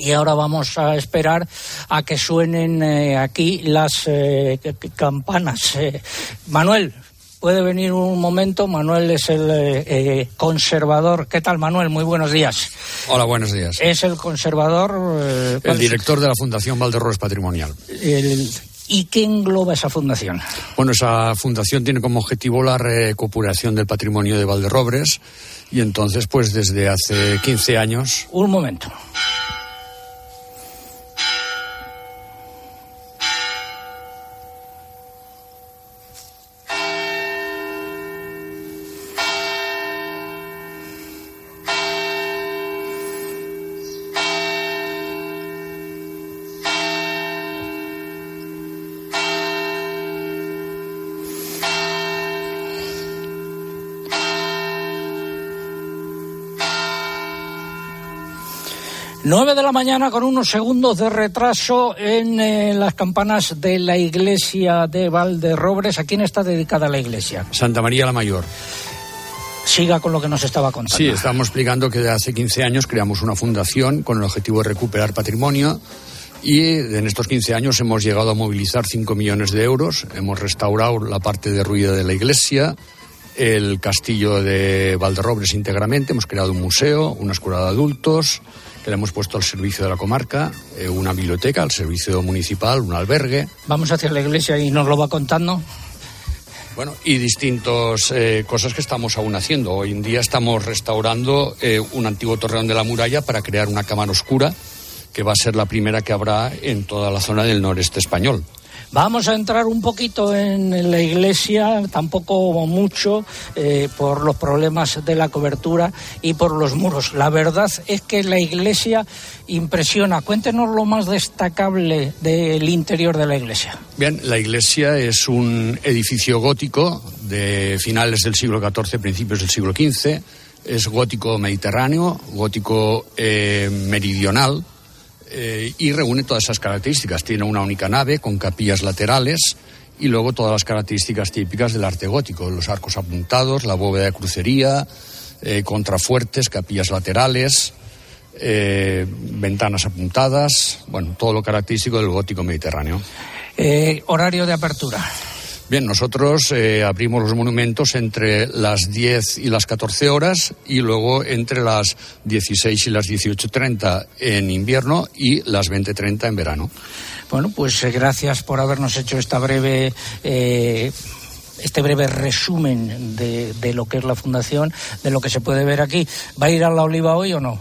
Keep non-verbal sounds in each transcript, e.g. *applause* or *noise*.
y ahora vamos a esperar a que suenen eh, aquí las eh, campanas. Eh, Manuel, puede venir un momento. Manuel es el conservador. ¿Qué tal, Manuel? Muy buenos días. Hola, buenos días. Es el conservador. el director de la Fundación Valderrobres Patrimonial. ¿Y qué engloba esa fundación? Bueno, esa fundación tiene como objetivo la recuperación del patrimonio de Valderrobres y entonces, pues desde hace 15 años. Un momento. 9 de la mañana con unos segundos de retraso en eh, las campanas de la iglesia de Valderrobres. ¿A quién está dedicada la iglesia? Santa María la Mayor. Siga con lo que nos estaba contando. Sí, estamos explicando que hace 15 años creamos una fundación con el objetivo de recuperar patrimonio y en estos 15 años hemos llegado a movilizar 5 millones de euros. Hemos restaurado la parte derruida de la iglesia, el castillo de Valderrobres íntegramente, hemos creado un museo, una escuela de adultos que le hemos puesto al servicio de la comarca, eh, una biblioteca al servicio municipal, un albergue. Vamos hacia la iglesia y nos lo va contando. Bueno, y distintas eh, cosas que estamos aún haciendo. Hoy en día estamos restaurando eh, un antiguo torreón de la muralla para crear una cámara oscura que va a ser la primera que habrá en toda la zona del noreste español. Vamos a entrar un poquito en la iglesia, tampoco mucho, eh, por los problemas de la cobertura y por los muros. La verdad es que la iglesia impresiona. Cuéntenos lo más destacable del interior de la iglesia. Bien, la iglesia es un edificio gótico de finales del siglo XIV, principios del siglo XV. Es gótico mediterráneo, gótico eh, meridional eh, y reúne todas esas características. Tiene una única nave con capillas laterales y luego todas las características típicas del arte gótico, los arcos apuntados, la bóveda de crucería, eh, contrafuertes, capillas laterales, eh, ventanas apuntadas, bueno, todo lo característico del gótico mediterráneo. horario de apertura. Bien, nosotros eh, abrimos los monumentos entre las 10 y las 14 horas y luego entre las 16 y las 18.30 en invierno y las 20.30 en verano. Bueno, pues eh, gracias por habernos hecho esta breve eh, este breve resumen de, lo que es la fundación, de lo que se puede ver aquí. ¿Va a ir a la oliva hoy o no?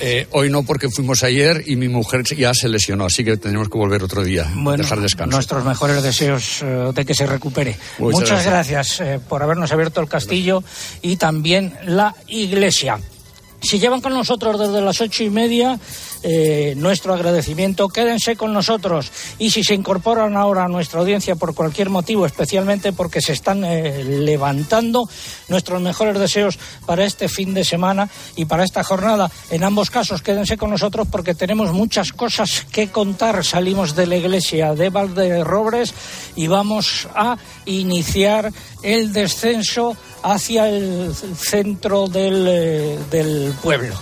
Eh, hoy no, porque fuimos ayer y mi mujer ya se lesionó, así que tenemos que volver otro día, bueno, dejar descanso. Nuestros mejores deseos eh, de que se recupere. Muchas, gracias, eh, por habernos abierto el castillo y también la iglesia. Si llevan con nosotros desde las ocho y media, eh, nuestro agradecimiento. Quédense con nosotros y si se incorporan ahora a nuestra audiencia por cualquier motivo, especialmente porque se están eh, levantando, nuestros mejores deseos para este fin de semana y para esta jornada. En ambos casos, quédense con nosotros porque tenemos muchas cosas que contar. Salimos de la iglesia de Valderrobres y vamos a iniciar el descenso hacia el centro del, eh, del pueblo.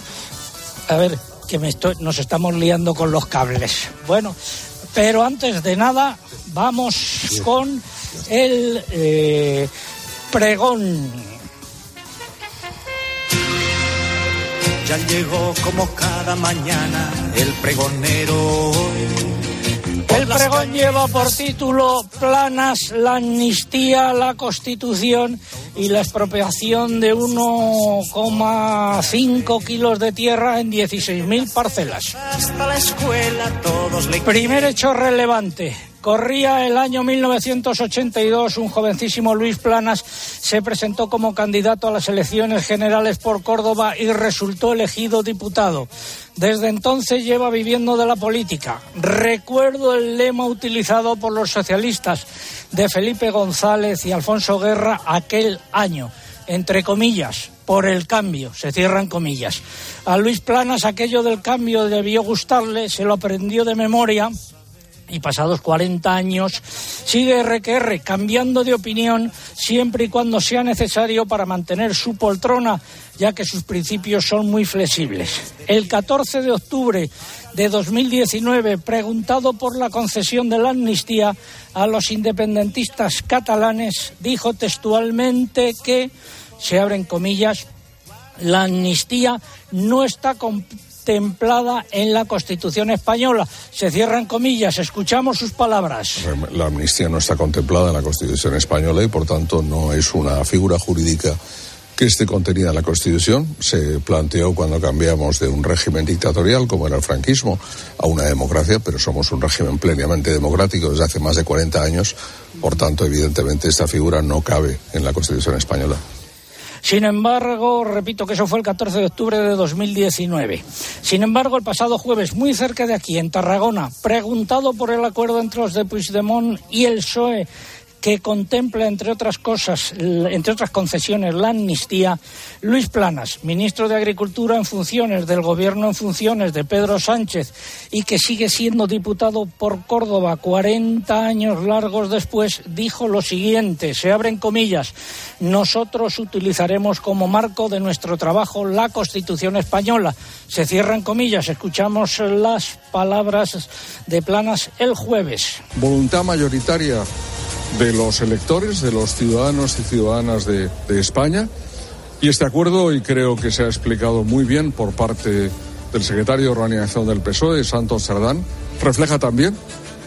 A ver, que me estoy, nos estamos liando con los cables. Bueno, pero antes de nada, vamos con el eh, pregón. Ya llegó como cada mañana el pregonero el pregón lleva por título Planas, la amnistía, la constitución y la expropiación de 1,5 kilos de tierra en 16.000 parcelas. Primer hecho relevante. Corría el año 1982, un jovencísimo Luis Planas se presentó como candidato a las elecciones generales por Córdoba y resultó elegido diputado. Desde entonces lleva viviendo de la política. Recuerdo el lema utilizado por los socialistas de Felipe González y Alfonso Guerra aquel año, entre comillas, por el cambio, se cierran comillas. A Luis Planas aquello del cambio debió gustarle, se lo aprendió de memoria y pasados 40 años sigue RQR cambiando de opinión siempre y cuando sea necesario para mantener su poltrona, ya que sus principios son muy flexibles. El 14 de octubre de 2019, preguntado por la concesión de la amnistía a los independentistas catalanes, dijo textualmente que, se abren comillas, la amnistía no está contemplada en la Constitución española. Se cierran comillas, escuchamos sus palabras. La amnistía no está contemplada en la Constitución española y, por tanto, no es una figura jurídica que esté contenida en la Constitución. Se planteó cuando cambiamos de un régimen dictatorial, como era el franquismo, a una democracia, pero somos un régimen plenamente democrático desde hace más de 40 años. Por tanto, evidentemente, esta figura no cabe en la Constitución española. Sin embargo, repito que eso fue el 14 de octubre de 2019. Sin embargo, el pasado jueves, muy cerca de aquí, en Tarragona, preguntado por el acuerdo entre los de Puigdemont y el PSOE que contempla, entre otras cosas, entre otras concesiones, la amnistía, Luis Planas, ministro de Agricultura en funciones del Gobierno en funciones de Pedro Sánchez y que sigue siendo diputado por Córdoba 40 años largos después, dijo lo siguiente, se abren comillas, nosotros utilizaremos como marco de nuestro trabajo la Constitución española. Se cierran comillas, escuchamos las palabras de Planas el jueves. Voluntad mayoritaria de los electores, de los ciudadanos y ciudadanas de, España. Y este acuerdo, y creo que se ha explicado muy bien por parte del secretario de Organización del PSOE, Santos Sardán, refleja también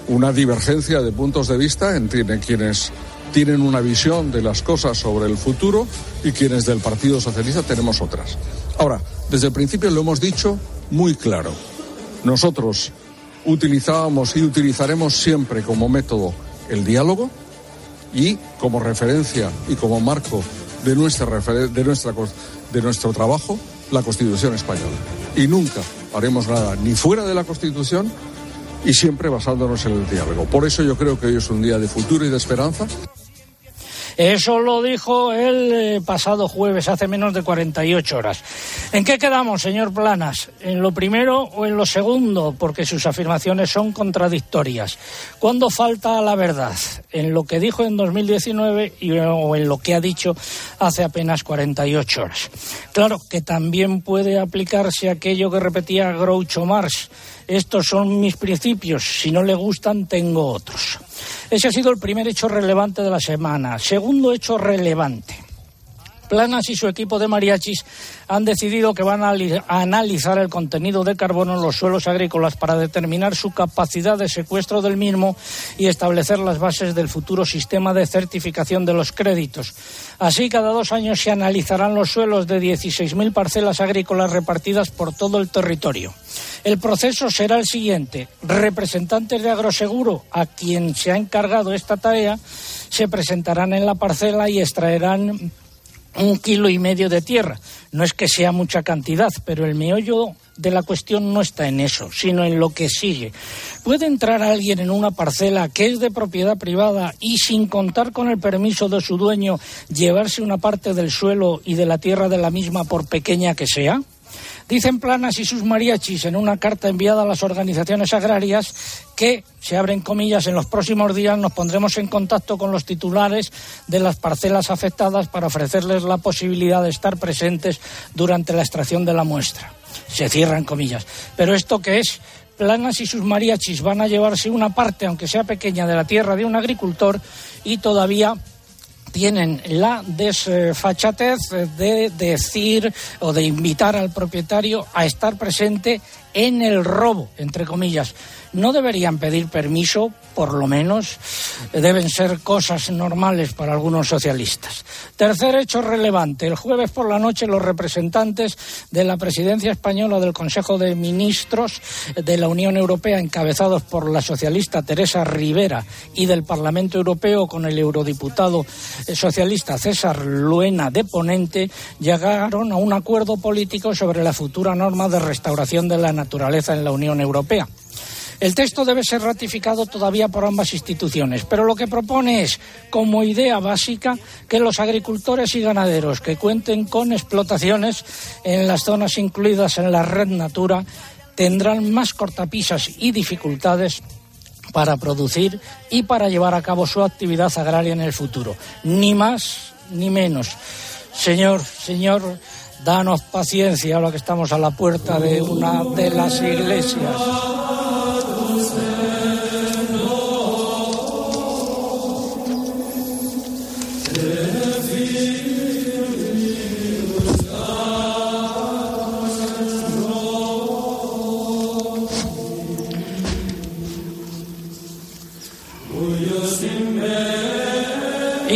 una divergencia de puntos de vista entre quienes tienen una visión de las cosas sobre el futuro y quienes del Partido Socialista tenemos otras. Ahora, desde el principio lo hemos dicho muy claro. Nosotros utilizábamos y utilizaremos siempre como método el diálogo, y como referencia y como marco de, nuestra, de, nuestra, de nuestro trabajo la Constitución española. Y nunca haremos nada ni fuera de la Constitución y siempre basándonos en el diálogo. Por eso yo creo que hoy es un día de futuro y de esperanza eso lo dijo el eh, pasado jueves, hace menos de 48 horas. ¿En qué quedamos, señor Planas? ¿En lo primero o en lo segundo? Porque sus afirmaciones son contradictorias. ¿Cuándo falta la verdad? ¿En lo que dijo en 2019 o en lo que ha dicho hace apenas 48 horas? Claro que también puede aplicarse aquello que repetía Groucho Marx. Estos son mis principios. Si no le gustan, tengo otros. Ese ha sido el primer hecho relevante de la semana. Segundo hecho relevante. Planas y su equipo de mariachis han decidido que van a analizar el contenido de carbono en los suelos agrícolas para determinar su capacidad de secuestro del mismo y establecer las bases del futuro sistema de certificación de los créditos. Así, cada dos años se analizarán los suelos de 16.000 parcelas agrícolas repartidas por todo el territorio. El proceso será el siguiente. Representantes de Agroseguro, a quien se ha encargado esta tarea, se presentarán en la parcela y extraerán un kilo y medio de tierra. No es que sea mucha cantidad, pero el meollo de la cuestión no está en eso, sino en lo que sigue. ¿Puede entrar alguien en una parcela que es de propiedad privada y sin contar con el permiso de su dueño llevarse una parte del suelo y de la tierra de la misma por pequeña que sea? Dicen Planas y sus mariachis en una carta enviada a las organizaciones agrarias que, se abren comillas, en los próximos días nos pondremos en contacto con los titulares de las parcelas afectadas para ofrecerles la posibilidad de estar presentes durante la extracción de la muestra. Se cierran comillas. Pero esto qué es Planas y sus mariachis van a llevarse una parte, aunque sea pequeña, de la tierra de un agricultor y todavía tienen la desfachatez de decir o de invitar al propietario a estar presente en el robo, entre comillas no deberían pedir permiso, por lo menos deben ser cosas normales para algunos socialistas. Tercer hecho relevante. El jueves por la noche los representantes de la presidencia española del Consejo de Ministros de la Unión Europea, encabezados por la socialista Teresa Rivera y del Parlamento Europeo con el eurodiputado socialista César Luena de ponente, llegaron a un acuerdo político sobre la futura norma de restauración de la naturaleza en la Unión Europea. El texto debe ser ratificado todavía por ambas instituciones, pero lo que propone es, como idea básica, que los agricultores y ganaderos que cuenten con explotaciones en las zonas incluidas en la red Natura tendrán más cortapisas y dificultades para producir y para llevar a cabo su actividad agraria en el futuro. Ni más ni menos. Señor, señor, danos paciencia ahora que estamos a la puerta de una de las iglesias.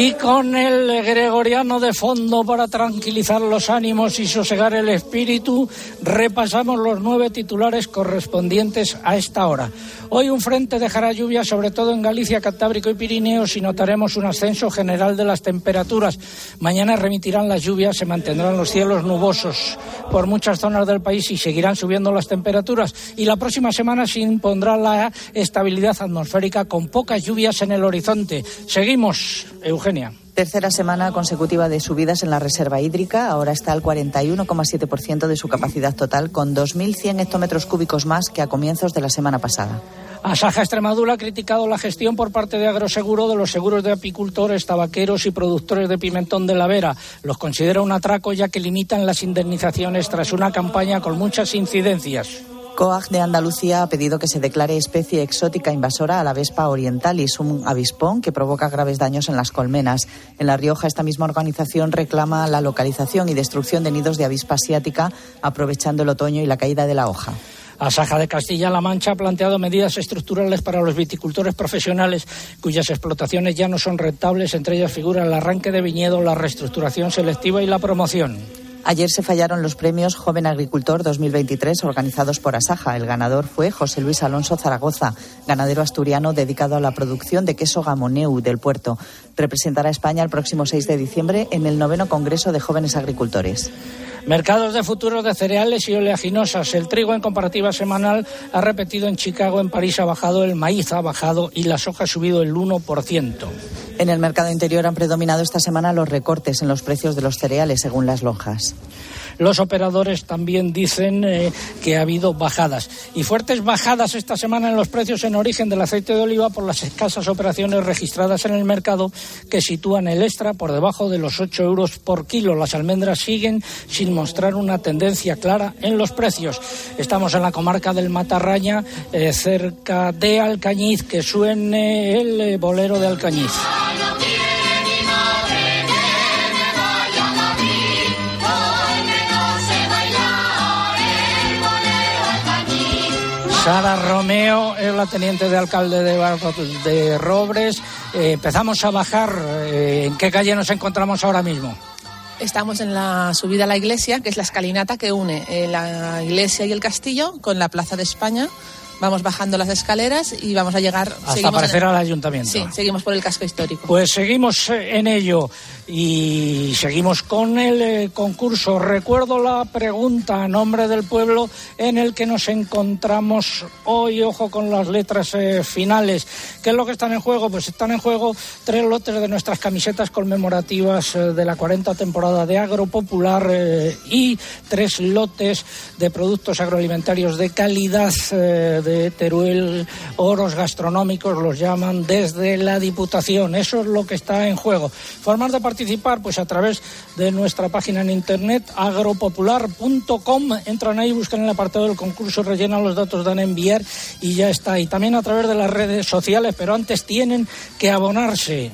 Y con el gregoriano de fondo para tranquilizar los ánimos y sosegar el espíritu, repasamos los nueve titulares correspondientes a esta hora. Hoy un frente dejará lluvia sobre todo en Galicia, Cantábrico y Pirineos y notaremos un ascenso general de las temperaturas. Mañana remitirán las lluvias, se mantendrán los cielos nubosos por muchas zonas del país y seguirán subiendo las temperaturas. Y la próxima semana se impondrá la estabilidad atmosférica con pocas lluvias en el horizonte. Seguimos, Eugenio. Tercera semana consecutiva de subidas en la reserva hídrica. Ahora está al 41,7% de su capacidad total, con 2.100 hectómetros cúbicos más que a comienzos de la semana pasada. Asaja Extremadura ha criticado la gestión por parte de Agroseguro de los seguros de apicultores, tabaqueros y productores de pimentón de la Vera. Los considera un atraco ya que limitan las indemnizaciones tras una campaña con muchas incidencias. COAG de Andalucía ha pedido que se declare especie exótica invasora a la Vespa orientalis, un avispón que provoca graves daños en las colmenas. En La Rioja, esta misma organización reclama la localización y destrucción de nidos de avispa asiática, aprovechando el otoño y la caída de la hoja. Asaja de Castilla-La Mancha ha planteado medidas estructurales para los viticultores profesionales cuyas explotaciones ya no son rentables. Entre ellas figura el arranque de viñedo, la reestructuración selectiva y la promoción. Ayer se fallaron los premios Joven Agricultor 2023 organizados por Asaja. El ganador fue José Luis Alonso Zaragoza, ganadero asturiano dedicado a la producción de queso gamoneu del puerto. Representará a España el próximo 6 de diciembre en el noveno Congreso de Jóvenes Agricultores. Mercados de futuros de cereales y oleaginosas. El trigo en comparativa semanal ha repetido en Chicago, en París ha bajado, el maíz ha bajado y la soja ha subido el 1%. En el mercado interior han predominado esta semana los recortes en los precios de los cereales, según las lonjas. Los operadores también dicen eh, que ha habido bajadas. Y fuertes bajadas esta semana en los precios en origen del aceite de oliva por las escasas operaciones registradas en el mercado que sitúan el extra por debajo de los 8 euros por kilo. Las almendras siguen sin mostrar una tendencia clara en los precios. Estamos en la comarca del Matarraña, eh, cerca de Alcañiz, que suene el eh, bolero de Alcañiz. Sara Romeo es la teniente de alcalde de, de Robres. Eh, empezamos a bajar. Eh, ¿En qué calle nos encontramos ahora mismo? Estamos en la subida a la iglesia, que es la escalinata que une eh, la iglesia y el castillo con la Plaza de España vamos bajando las escaleras y vamos a llegar hasta aparecer al ayuntamiento. Sí, seguimos por el casco histórico. Pues seguimos en ello y seguimos con el eh, concurso. Recuerdo la pregunta a nombre del pueblo en el que nos encontramos hoy. Ojo con las letras eh, finales. ¿Qué es lo que están en juego? Pues están en juego tres lotes de nuestras camisetas conmemorativas eh, de la 40 temporada de Agro Popular y tres lotes de productos agroalimentarios de calidad de de Teruel, oros gastronómicos los llaman desde la Diputación. Eso es lo que está en juego. Formas de participar, pues a través de nuestra página en internet agropopular.com. Entran ahí, buscan el apartado del concurso, rellenan los datos, dan a enviar y ya está. Y también a través de las redes sociales, pero antes tienen que abonarse.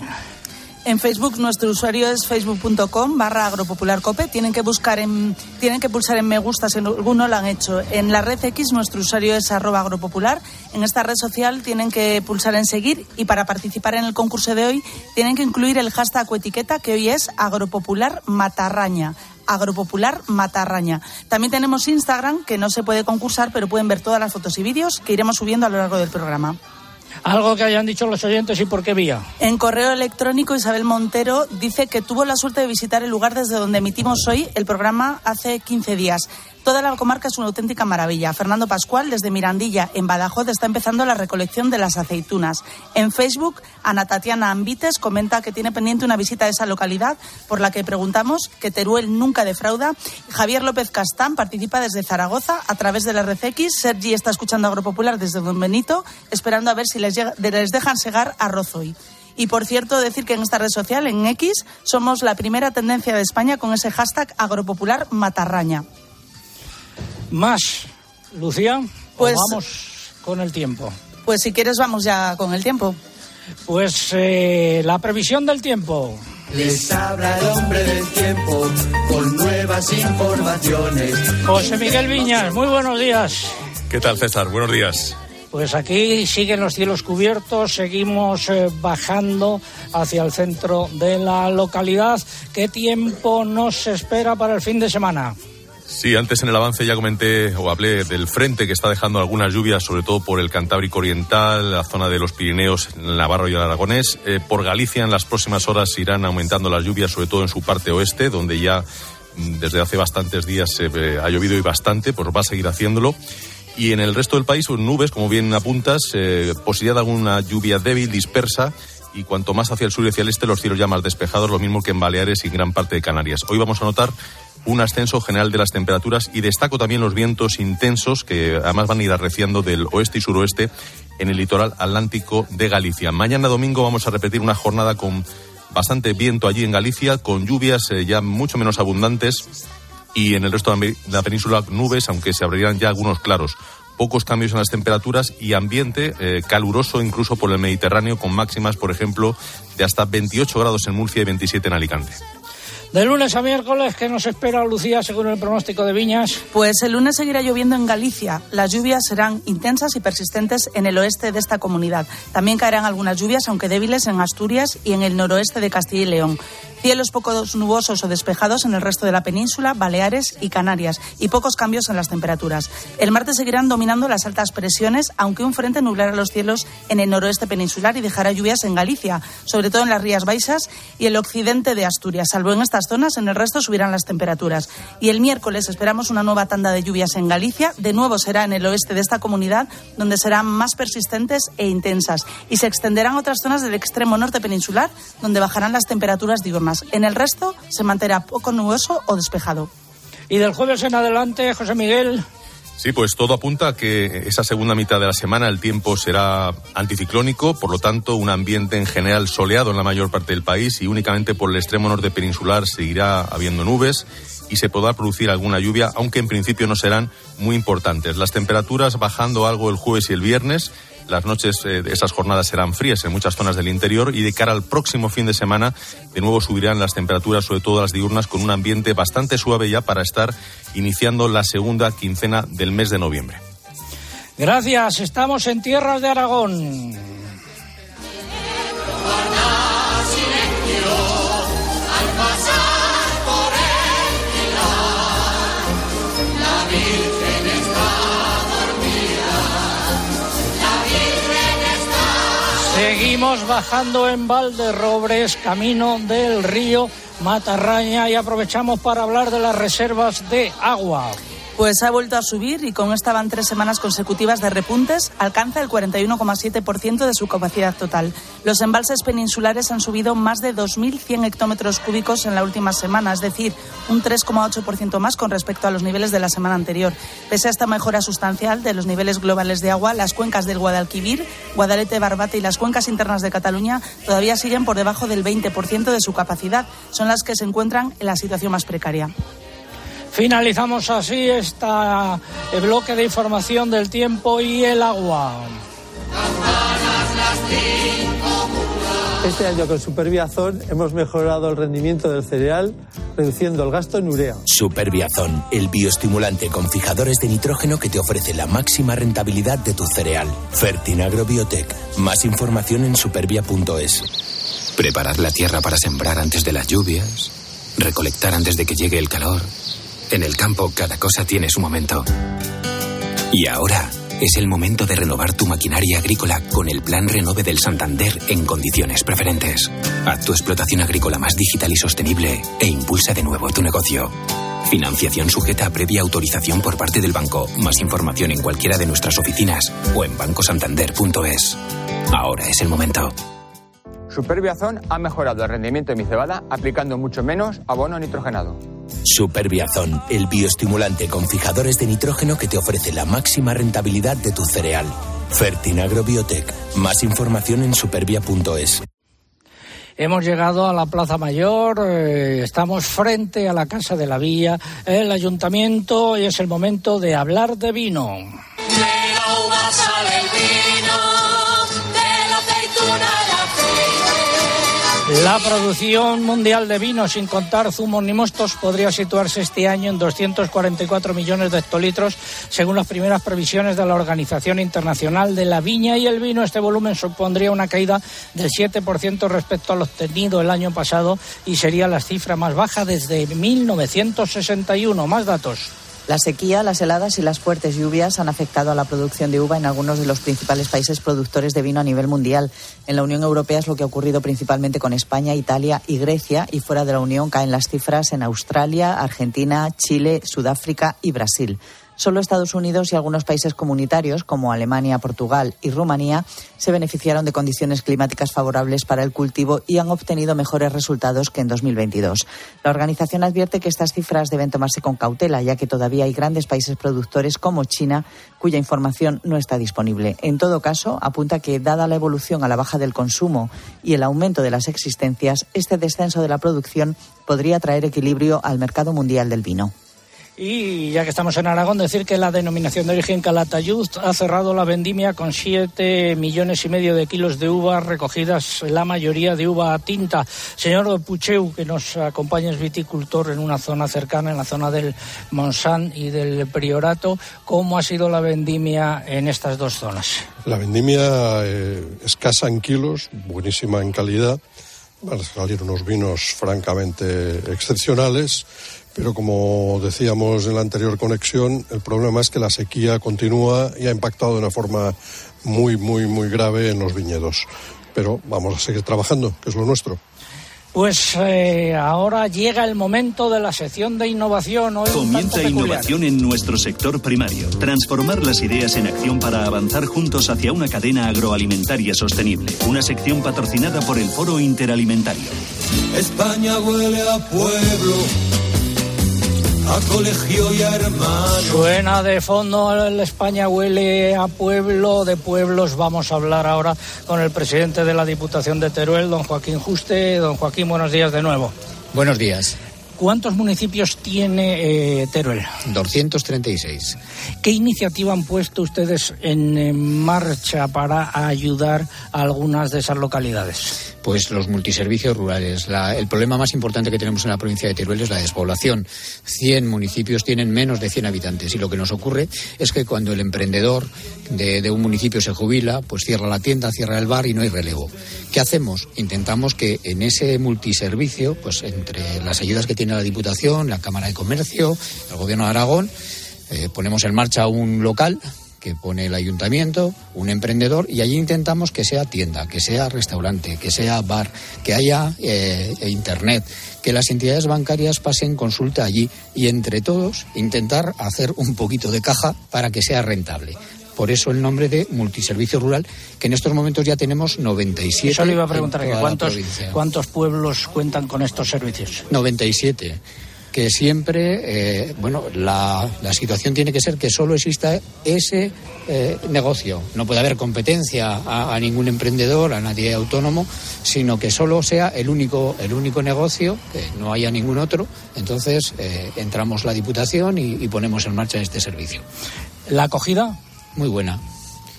En Facebook nuestro usuario es facebook.com barra agropopularcope. Tienen que buscar en, tienen que pulsar en me gusta si alguno lo han hecho. En la red X nuestro usuario es arroba agropopular. En esta red social tienen que pulsar en seguir y para participar en el concurso de hoy tienen que incluir el hashtag etiqueta que hoy es agropopular matarraña agropopular Matarraña. También tenemos Instagram, que no se puede concursar, pero pueden ver todas las fotos y vídeos que iremos subiendo a lo largo del programa. Algo que hayan dicho los oyentes y por qué vía. En correo electrónico, Isabel Montero dice que tuvo la suerte de visitar el lugar desde donde emitimos hoy el programa hace 15 días. Toda la comarca es una auténtica maravilla. Fernando Pascual, desde Mirandilla, en Badajoz, está empezando la recolección de las aceitunas. En Facebook, Ana Tatiana Ambites comenta que tiene pendiente una visita a esa localidad, por la que preguntamos que Teruel nunca defrauda. Javier López Castán participa desde Zaragoza a través de la RCX. Sergi está escuchando Agropopular desde Don Benito, esperando a ver si les, dejan llegar a Rozoy. Y por cierto, decir que en esta red social, en X, somos la primera tendencia de España con ese hashtag agropopular matarraña. Más, Lucía, pues vamos con el tiempo. Pues si quieres vamos ya con el tiempo. Pues eh, la previsión del tiempo. Les habla el hombre del tiempo con nuevas informaciones. José Miguel Viñas, muy buenos días. ¿Qué tal, César? Buenos días. Pues aquí siguen los cielos cubiertos, seguimos eh, bajando hacia el centro de la localidad. ¿Qué tiempo nos espera para el fin de semana? Sí, antes en el avance ya comenté o hablé del frente que está dejando algunas lluvias, sobre todo por el Cantábrico Oriental, la zona de los Pirineos, el Navarro y el Aragonés. Eh, por Galicia en las próximas horas irán aumentando las lluvias, sobre todo en su parte oeste, donde ya mm, desde hace bastantes días eh, ha llovido y bastante, pues va a seguir haciéndolo. Y en el resto del país, pues, nubes, como bien apuntas, eh, posibilidad de alguna lluvia débil, dispersa y cuanto más hacia el sur y hacia el este, los cielos ya más despejados, lo mismo que en Baleares y gran parte de Canarias. Hoy vamos a notar un ascenso general de las temperaturas y destaco también los vientos intensos que además van a ir arreciando del oeste y suroeste en el litoral atlántico de Galicia. Mañana domingo vamos a repetir una jornada con bastante viento allí en Galicia, con lluvias eh, ya mucho menos abundantes y en el resto de la península nubes, aunque se abrirían ya algunos claros. Pocos cambios en las temperaturas y ambiente eh, caluroso incluso por el Mediterráneo, con máximas, por ejemplo, de hasta 28 grados en Murcia y 27 en Alicante. De lunes a miércoles, ¿qué nos espera Lucía según el pronóstico de Viñas? Pues el lunes seguirá lloviendo en Galicia. Las lluvias serán intensas y persistentes en el oeste de esta comunidad. También caerán algunas lluvias, aunque débiles, en Asturias y en el noroeste de Castilla y León. Cielos poco nubosos o despejados en el resto de la península, Baleares y Canarias, y pocos cambios en las temperaturas. El martes seguirán dominando las altas presiones, aunque un frente nublará los cielos en el noroeste peninsular y dejará lluvias en Galicia, sobre todo en las Rías Baixas y el occidente de Asturias. Salvo en estas zonas, en el resto subirán las temperaturas. Y el miércoles esperamos una nueva tanda de lluvias en Galicia. De nuevo será en el oeste de esta comunidad, donde serán más persistentes e intensas. Y se extenderán otras zonas del extremo norte peninsular, donde bajarán las temperaturas diurnas. En el resto se mantendrá poco nuboso o despejado. Y del jueves en adelante, José Miguel. Sí, pues todo apunta a que esa segunda mitad de la semana el tiempo será anticiclónico, por lo tanto un ambiente en general soleado en la mayor parte del país y únicamente por el extremo norte peninsular seguirá habiendo nubes y se podrá producir alguna lluvia, aunque en principio no serán muy importantes. Las temperaturas bajando algo el jueves y el viernes, las noches de eh, esas jornadas serán frías en muchas zonas del interior y de cara al próximo fin de semana de nuevo subirán las temperaturas, sobre todo las diurnas, con un ambiente bastante suave ya para estar iniciando la segunda quincena del mes de noviembre. Gracias, estamos en tierras de Aragón. Seguimos bajando en Valderrobres, camino del río Matarraña y aprovechamos para hablar de las reservas de agua. Pues ha vuelto a subir y con esta van tres semanas consecutivas de repuntes, alcanza el 41,7% de su capacidad total. Los embalses peninsulares han subido más de 2.100 hectómetros cúbicos en la última semana, es decir, un 3,8% más con respecto a los niveles de la semana anterior. Pese a esta mejora sustancial de los niveles globales de agua, las cuencas del Guadalquivir, Guadalete, Barbate y las cuencas internas de Cataluña todavía siguen por debajo del 20% de su capacidad. Son las que se encuentran en la situación más precaria. Finalizamos así este bloque de información del tiempo y el agua. Este año con Superbiazón hemos mejorado el rendimiento del cereal, reduciendo el gasto en urea. Superbiazón, el bioestimulante con fijadores de nitrógeno que te ofrece la máxima rentabilidad de tu cereal. Fertinagro Biotech. Más información en supervia.es. Preparar la tierra para sembrar antes de las lluvias. Recolectar antes de que llegue el calor en el campo cada cosa tiene su momento. Y ahora es el momento de renovar tu maquinaria agrícola con el Plan Renove del Santander en condiciones preferentes. Haz tu explotación agrícola más digital y sostenible e impulsa de nuevo tu negocio. Financiación sujeta a previa autorización por parte del banco. Más información en cualquiera de nuestras oficinas o en bancosantander.es. Ahora es el momento. Superbiazón ha mejorado el rendimiento de mi cebada aplicando mucho menos abono nitrogenado. Superbiazón, el bioestimulante con fijadores de nitrógeno que te ofrece la máxima rentabilidad de tu cereal. Fertinagro Biotech. Más información en supervia.es. Hemos llegado a la Plaza Mayor, eh, estamos frente a la Casa de la Villa, el ayuntamiento y es el momento de hablar de vino. La producción mundial de vino, sin contar zumos ni mostos, podría situarse este año en 244 millones de hectolitros, según las primeras previsiones de la Organización Internacional de la Viña y el Vino. Este volumen supondría una caída del 7% respecto al obtenido el año pasado y sería la cifra más baja desde 1961. Más datos. La sequía, las heladas y las fuertes lluvias han afectado a la producción de uva en algunos de los principales países productores de vino a nivel mundial. En la Unión Europea es lo que ha ocurrido principalmente con España, Italia y Grecia, y fuera de la Unión caen las cifras en Australia, Argentina, Chile, Sudáfrica y Brasil. Solo Estados Unidos y algunos países comunitarios, como Alemania, Portugal y Rumanía, se beneficiaron de condiciones climáticas favorables para el cultivo y han obtenido mejores resultados que en 2022. La organización advierte que estas cifras deben tomarse con cautela, ya que todavía hay grandes países productores como China, cuya información no está disponible. En todo caso, apunta que, dada la evolución a la baja del consumo y el aumento de las existencias, este descenso de la producción podría traer equilibrio al mercado mundial del vino. Y ya que estamos en Aragón, decir que la denominación de origen Calatayud ha cerrado la vendimia con siete millones y medio de kilos de uvas recogidas, la mayoría de uva tinta. Señor Pucheu, que nos acompaña, es viticultor en una zona cercana, en la zona del Monsán y del Priorato. ¿Cómo ha sido la vendimia en estas dos zonas? La vendimia eh, escasa en kilos, buenísima en calidad. Van a salir unos vinos francamente excepcionales pero como decíamos en la anterior conexión, el problema es que la sequía continúa y ha impactado de una forma muy, muy, muy grave en los viñedos. Pero vamos a seguir trabajando, que es lo nuestro. Pues eh, ahora llega el momento de la sección de innovación. Hoy Comienza innovación en nuestro sector primario. Transformar las ideas en acción para avanzar juntos hacia una cadena agroalimentaria sostenible. Una sección patrocinada por el Foro Interalimentario. España huele a pueblo a colegio y a hermano. Suena de fondo, el España huele a pueblo, de pueblos. Vamos a hablar ahora con el presidente de la Diputación de Teruel, don Joaquín Juste. Don Joaquín, buenos días de nuevo. Buenos días. ¿Cuántos municipios tiene eh, Teruel? 236. ¿Qué iniciativa han puesto ustedes en marcha para ayudar a algunas de esas localidades? Pues los multiservicios rurales. el problema más importante que tenemos en la provincia de Teruel es la despoblación. 100 municipios tienen menos de 100 habitantes y lo que nos ocurre es que cuando el emprendedor de, de un municipio se jubila, pues cierra la tienda, cierra el bar y no hay relevo. ¿Qué hacemos? Intentamos que en ese multiservicio, pues entre las ayudas que tiene la Diputación, la Cámara de Comercio, el Gobierno de Aragón, eh, ponemos en marcha un local que pone el ayuntamiento, un emprendedor, y allí intentamos que sea tienda, que sea restaurante, que sea bar, que haya eh, internet, que las entidades bancarias pasen consulta allí y entre todos intentar hacer un poquito de caja para que sea rentable. Por eso el nombre de multiservicio rural, que en estos momentos ya tenemos 97. Eso le iba a preguntar, ¿cuántos, ¿cuántos pueblos cuentan con estos servicios? 97 que siempre, eh, bueno, la, la, situación tiene que ser que solo exista ese eh, negocio. No puede haber competencia a, ningún emprendedor, a nadie autónomo, sino que solo sea el único, el único negocio, que no haya ningún otro. Entonces eh, entramos la Diputación y, y ponemos en marcha este servicio. ¿La acogida? Muy buena.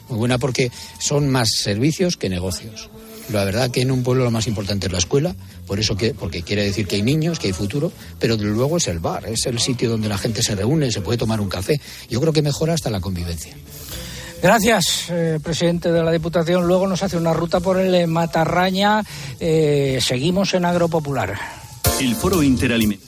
Muy buena porque son más servicios que negocios. La verdad que en un pueblo lo más importante es la escuela, por eso que, porque quiere decir que hay niños, que hay futuro, pero luego es el bar, es el sitio donde la gente se reúne, se puede tomar un café. Yo creo que mejora hasta la convivencia. Gracias, eh, presidente de la Diputación. Luego nos hace una ruta por el Matarraña. Eh, seguimos en Agropopular. El Foro Interalimentario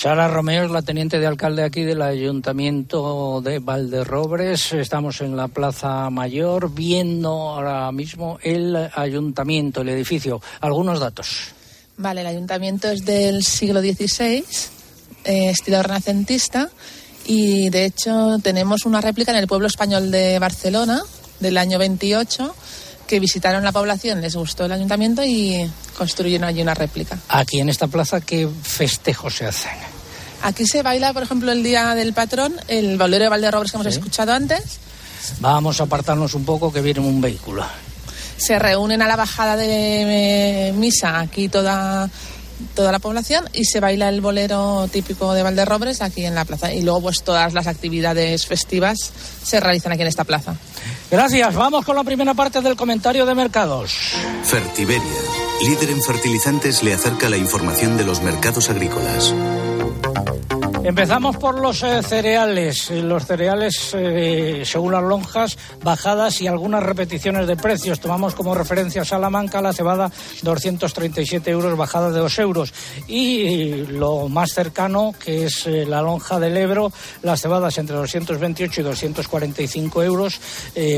Sara Romeo es la teniente de alcalde aquí del Ayuntamiento de Valderrobres. Estamos en la Plaza Mayor viendo ahora mismo el ayuntamiento, el edificio. Algunos datos. Vale, el ayuntamiento es del siglo XVI, eh, estilo renacentista, y de hecho tenemos una réplica en el pueblo español de Barcelona del año 28 que visitaron la población, les gustó el ayuntamiento y construyeron allí una réplica. Aquí en esta plaza, ¿qué festejos se hacen? Aquí se baila, por ejemplo, el Día del Patrón, el bolero de Valderrobres que hemos escuchado antes. Vamos a apartarnos un poco que viene un vehículo. Se reúnen a la bajada de eh, misa aquí toda toda la población y se baila el bolero típico de Valderrobres aquí en la plaza. Y luego pues todas las actividades festivas se realizan aquí en esta plaza. Gracias. Vamos con la primera parte del comentario de mercados. Fertiberia, líder en fertilizantes, le acerca la información de los mercados agrícolas. Empezamos por los eh, cereales. Eh, los cereales, eh, según las lonjas, bajadas y algunas repeticiones de precios. Tomamos como referencia Salamanca, la cebada 237 euros, bajada de 2 euros. Y lo más cercano, que es la lonja del Ebro, las cebadas entre 228 y 245 euros,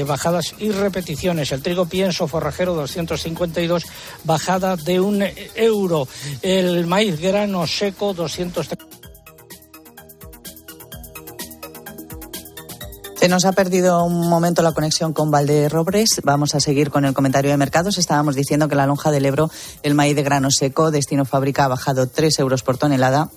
bajadas y repeticiones. El trigo pienso forrajero 252, bajada de un euro. El maíz grano seco 230. Se nos ha perdido un momento la conexión con Valderrobres. Vamos a seguir con el comentario de mercados. Estábamos diciendo que la lonja del Ebro, el maíz de grano seco, destino fábrica, ha bajado 3 euros por tonelada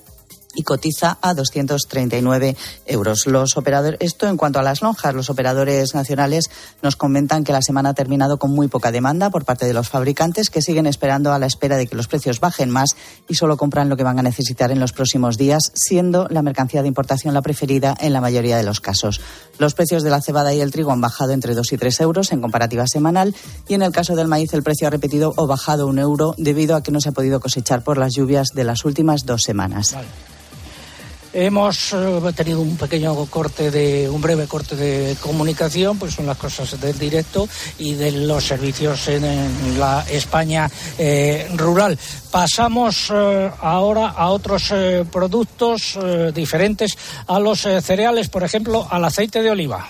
y cotiza a 239 euros. Los operadores, esto en cuanto a las lonjas, los operadores nacionales nos comentan que la semana ha terminado con muy poca demanda por parte de los fabricantes que siguen esperando a la espera de que los precios bajen más y solo compran lo que van a necesitar en los próximos días, siendo la mercancía de importación la preferida en la mayoría de los casos. Los precios de la cebada y el trigo han bajado entre 2 y 3 euros en comparativa semanal y en el caso del maíz el precio ha repetido o bajado un euro debido a que no se ha podido cosechar por las lluvias de las últimas dos semanas. Hemos eh, tenido un pequeño corte de, un breve corte de comunicación, pues son las cosas del directo y de los servicios en, la España eh, rural. Pasamos eh, ahora a otros productos diferentes a los cereales, por ejemplo, al aceite de oliva.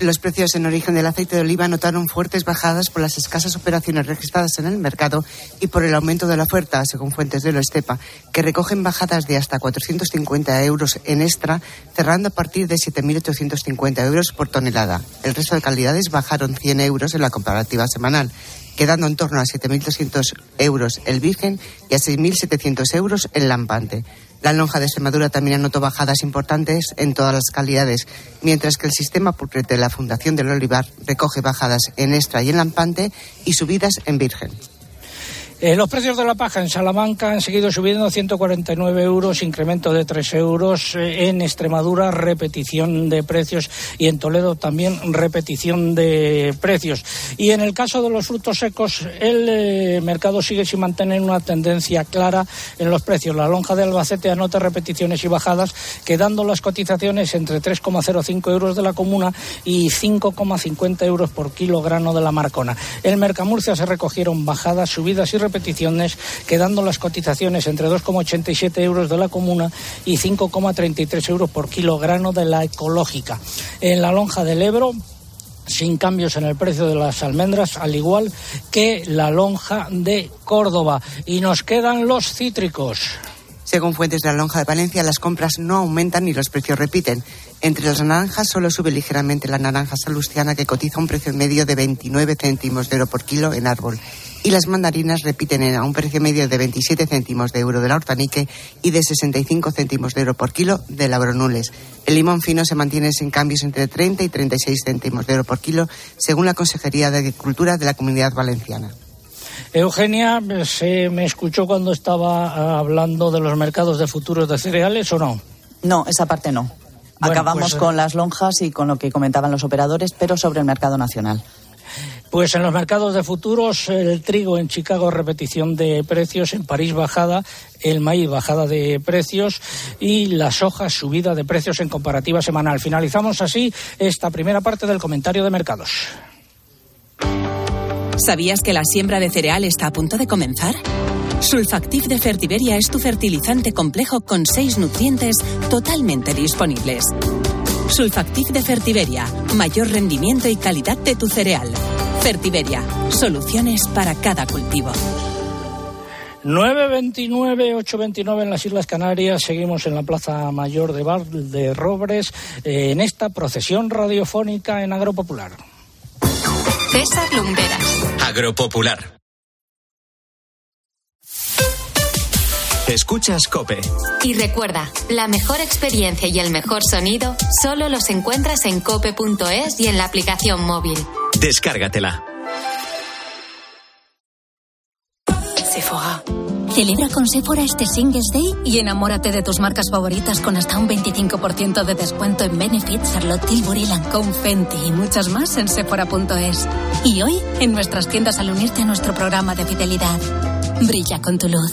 Los precios en origen del aceite de oliva notaron fuertes bajadas por las escasas operaciones registradas en el mercado y por el aumento de la oferta, según fuentes de lo Estepa, que recogen bajadas de hasta 450 euros en extra, cerrando a partir de 7.850 euros por tonelada. El resto de calidades bajaron 100 euros en la comparativa semanal, quedando en torno a 7.200 euros el virgen y a 6.700 euros el lampante. La lonja de Extremadura también anotó bajadas importantes en todas las calidades, mientras que el sistema Pulcret de la Fundación del Olivar recoge bajadas en extra y en lampante y subidas en virgen. Eh, los precios de la paja en Salamanca han seguido subiendo 149 euros, incremento de 3 euros. Eh, en Extremadura, repetición de precios. Y en Toledo también repetición de precios. Y en el caso de los frutos secos, el eh, mercado sigue sin mantener una tendencia clara en los precios. La lonja de Albacete anota repeticiones y bajadas, quedando las cotizaciones entre 3,05 euros de la comuna y 5,50 euros por kilogramo de la Marcona. En Mercamurcia se recogieron bajadas, subidas y repeticiones peticiones, quedando las cotizaciones entre 2,87 euros de la comuna y 5,33 euros por kilogramo de la ecológica. En la lonja del Ebro, sin cambios en el precio de las almendras, al igual que la lonja de Córdoba. Y nos quedan los cítricos. Según fuentes de la lonja de Valencia, las compras no aumentan ni los precios repiten. Entre las naranjas solo sube ligeramente la naranja salustiana que cotiza un precio medio de 29 céntimos de euro por kilo en árbol y las mandarinas repiten a un precio medio de 27 céntimos de euro del hortanique y de 65 céntimos de euro por kilo de labronules. El limón fino se mantiene sin cambios entre 30 y 36 céntimos de euro por kilo, según la Consejería de Agricultura de la Comunidad Valenciana. Eugenia, ¿se me escuchó cuando estaba hablando de los mercados de futuros de cereales o no? No, esa parte no. Acabamos pues, con las lonjas y con lo que comentaban los operadores, pero sobre el mercado nacional. Pues en los mercados de futuros, el trigo en Chicago repetición de precios, en París bajada, el maíz bajada de precios y las hojas subida de precios en comparativa semanal. Finalizamos así esta primera parte del comentario de mercados. ¿Sabías que la siembra de cereal está a punto de comenzar? Sulfactif de Fertiberia es tu fertilizante complejo con seis nutrientes totalmente disponibles. Sulfactif de Fertiberia, mayor rendimiento y calidad de tu cereal. Fertiberia, soluciones para cada cultivo. 9.29, 8.29 en las Islas Canarias. Seguimos en la Plaza Mayor de Bar de Robres eh, en esta procesión radiofónica en Agropopular. César Lumberas. Agropopular. Escuchas Cope. Y recuerda, la mejor experiencia y el mejor sonido solo los encuentras en cope.es y en la aplicación móvil. Descárgatela. Sephora. Celebra con Sephora este Singles Day y enamórate de tus marcas favoritas con hasta un 25% de descuento en Benefit, Charlotte Tilbury, Lancome, Fenty y muchas más en sephora.es. Y hoy, en nuestras tiendas al unirte a nuestro programa de fidelidad. Brilla con tu luz.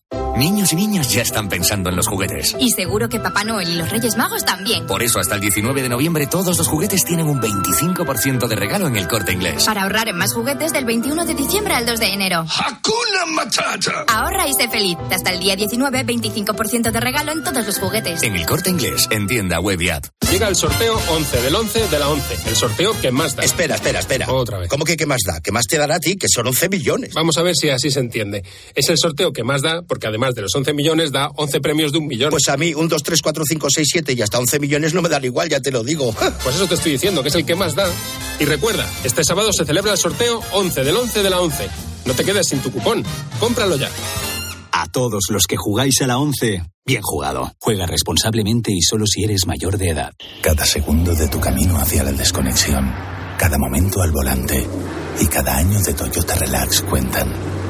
Niños y niñas ya están pensando en los juguetes. Y seguro que Papá Noel y los Reyes Magos también. Por eso hasta el 19 de noviembre todos los juguetes tienen un 25% de regalo en el corte inglés. Para ahorrar en más juguetes del 21 de diciembre al 2 de enero. ¡Hakuna Matata! Ahorra y sé feliz. Hasta el día 19, 25% de regalo en todos los juguetes. En el corte inglés, en tienda web y app. Llega el sorteo 11 del 11 de la 11. El sorteo que más da. Espera, espera, espera. Otra vez. ¿Cómo que qué más da? ¿Qué más te dará a ti? Que son 11 millones. Vamos a ver si así se entiende. Es el sorteo que más da porque además de los 11 millones da 11 premios de un millón. Pues a mí un 2, 3, 4, 5, 6, 7 y hasta 11 millones no me dan igual, ya te lo digo. *laughs* Pues eso te estoy diciendo, que es el que más da. Y recuerda, este sábado se celebra el sorteo 11 del 11 de la 11. No te quedes sin tu cupón. Cómpralo ya. A todos los que jugáis a la 11, bien jugado. Juega responsablemente y solo si eres mayor de edad. Cada segundo de tu camino hacia la desconexión, cada momento al volante y cada año de Toyota Relax cuentan.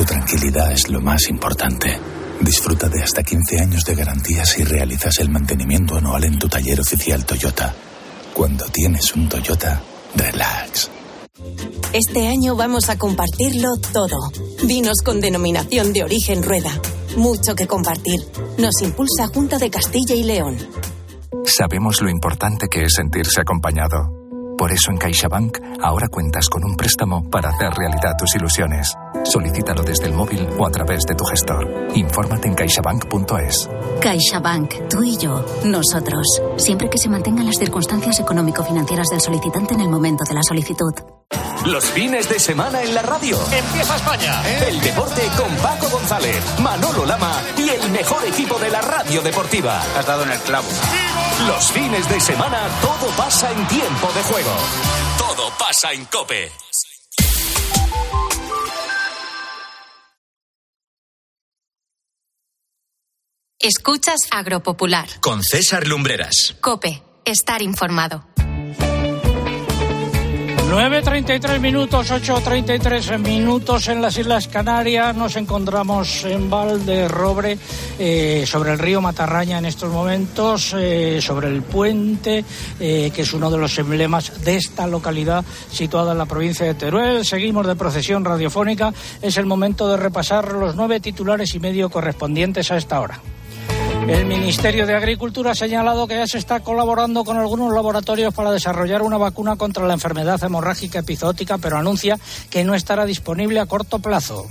Tu tranquilidad es lo más importante. Disfruta de hasta 15 años de garantía si realizas el mantenimiento anual en tu taller oficial Toyota. Cuando tienes un Toyota, relax. Este año vamos a compartirlo todo. Vinos con denominación de origen rueda. Mucho que compartir. Nos impulsa Junta de Castilla y León. Sabemos lo importante que es sentirse acompañado. Por eso en CaixaBank ahora cuentas con un préstamo para hacer realidad tus ilusiones. Solicítalo desde el móvil o a través de tu gestor. Infórmate en caixabank.es. CaixaBank, tú y yo, nosotros. Siempre que se mantengan las circunstancias económico-financieras del solicitante en el momento de la solicitud. Los fines de semana en la radio. Empieza España. El deporte con Paco González, Manolo Lama y el mejor equipo de la radio deportiva. Has dado en el clavo. Los fines de semana todo pasa en tiempo de juego. Todo pasa en Cope. Escuchas Agropopular. Con César Lumbreras. Cope, estar informado. 9.33 minutos, 8.33 minutos en las Islas Canarias. Nos encontramos en Valderrobre, eh, sobre el río Matarraña en estos momentos, eh, sobre el puente, eh, que es uno de los emblemas de esta localidad situada en la provincia de Teruel. Seguimos de procesión radiofónica. Es el momento de repasar los nueve titulares y medio correspondientes a esta hora. El Ministerio de Agricultura ha señalado que ya se está colaborando con algunos laboratorios para desarrollar una vacuna contra la enfermedad hemorrágica epizootica, pero anuncia que no estará disponible a corto plazo.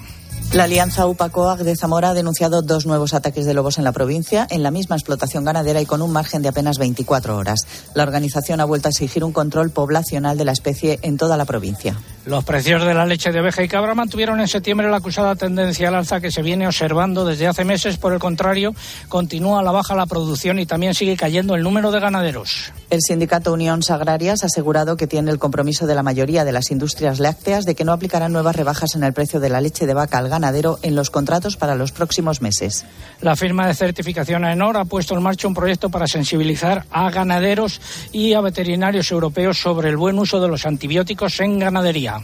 La alianza UPACOAG de Zamora ha denunciado dos nuevos ataques de lobos en la provincia, en la misma explotación ganadera y con un margen de apenas 24 horas. La organización ha vuelto a exigir un control poblacional de la especie en toda la provincia. Los precios de la leche de oveja y cabra mantuvieron en septiembre la acusada tendencia al alza que se viene observando desde hace meses. Por el contrario, continúa a la baja la producción y también sigue cayendo el número de ganaderos. El sindicato Unión Agrarias ha asegurado que tiene el compromiso de la mayoría de las industrias lácteas de que no aplicarán nuevas rebajas en el precio de la leche de vaca al ganadero en los contratos para los próximos meses. La firma de certificación AENOR ha puesto en marcha un proyecto para sensibilizar a ganaderos y a veterinarios europeos sobre el buen uso de los antibióticos en ganadería.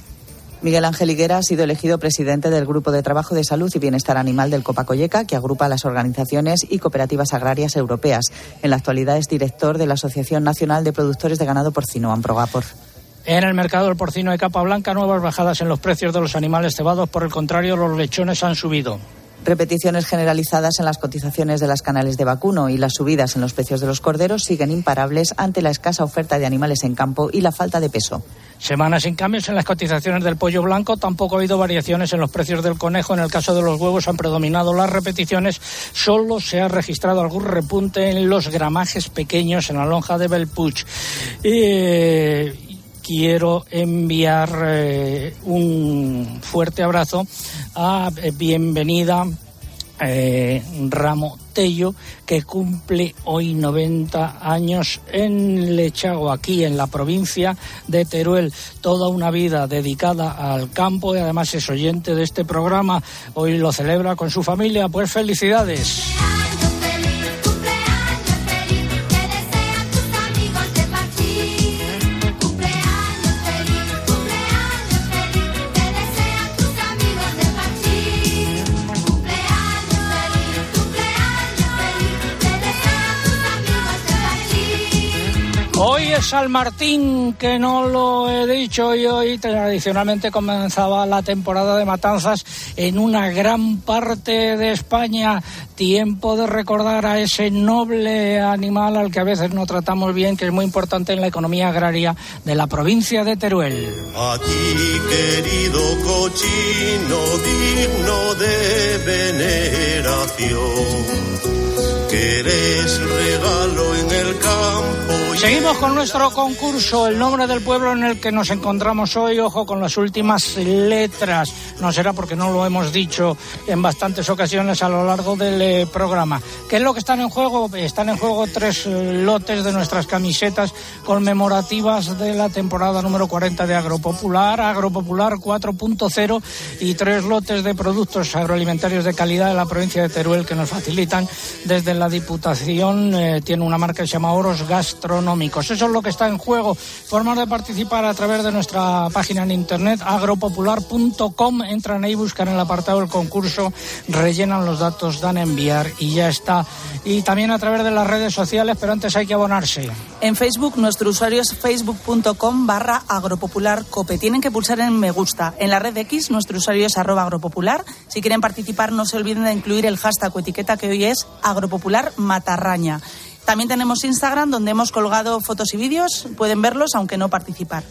Miguel Ángel Higuera ha sido elegido presidente del Grupo de Trabajo de Salud y Bienestar Animal del Copacoyeca, que agrupa las organizaciones y cooperativas agrarias europeas. En la actualidad es director de la Asociación Nacional de Productores de Ganado Porcino, Amprogapor. En el mercado del porcino de capa blanca, nuevas bajadas en los precios de los animales cebados. Por el contrario, los lechones han subido. Repeticiones generalizadas en las cotizaciones de las canales de vacuno y las subidas en los precios de los corderos siguen imparables ante la escasa oferta de animales en campo y la falta de peso. Semanas sin cambios en las cotizaciones del pollo blanco, tampoco ha habido variaciones en los precios del conejo. En el caso de los huevos han predominado las repeticiones. Solo se ha registrado algún repunte en los gramajes pequeños en la lonja de Belpuch. Eh, quiero enviar eh, un fuerte abrazo a eh, bienvenida eh, Ramo Tello, que cumple hoy 90 años en Lechago, aquí en la provincia de Teruel. Toda una vida dedicada al campo y además es oyente de este programa. Hoy lo celebra con su familia. Pues felicidades. Hoy es San Martín, que no lo he dicho, y hoy tradicionalmente comenzaba la temporada de matanzas en una gran parte de España. Tiempo de recordar a ese noble animal al que a veces no tratamos bien, que es muy importante en la economía agraria de la provincia de Teruel. A ti, querido cochino, digno de veneración que eres regalo en el campo. Seguimos con nuestro concurso, el nombre del pueblo en el que nos encontramos hoy. Ojo con las últimas letras. No será porque no lo hemos dicho en bastantes ocasiones a lo largo del eh, programa. ¿Qué es lo que están en juego? Están en juego tres eh, lotes de nuestras camisetas conmemorativas de la temporada número 40 de Agropopular, Agropopular 4.0 y tres lotes de productos agroalimentarios de calidad de la provincia de Teruel que nos facilitan desde la Diputación eh, tiene una marca que se llama Oros Eso es lo que está en juego. Formas de participar a través de nuestra página en internet agropopular.com. Entran ahí, buscan el apartado del concurso, rellenan los datos, dan a enviar y ya está. Y también a través de las redes sociales, pero antes hay que abonarse. En Facebook, nuestro usuario es facebook.com barra agropopularcope. Tienen que pulsar en me gusta. En la red X, nuestro usuario es arroba agropopular. Si quieren participar, no se olviden de incluir el hashtag o etiqueta que hoy es agropopular Matarraña. También tenemos Instagram donde hemos colgado fotos y vídeos. Pueden verlos aunque no participar.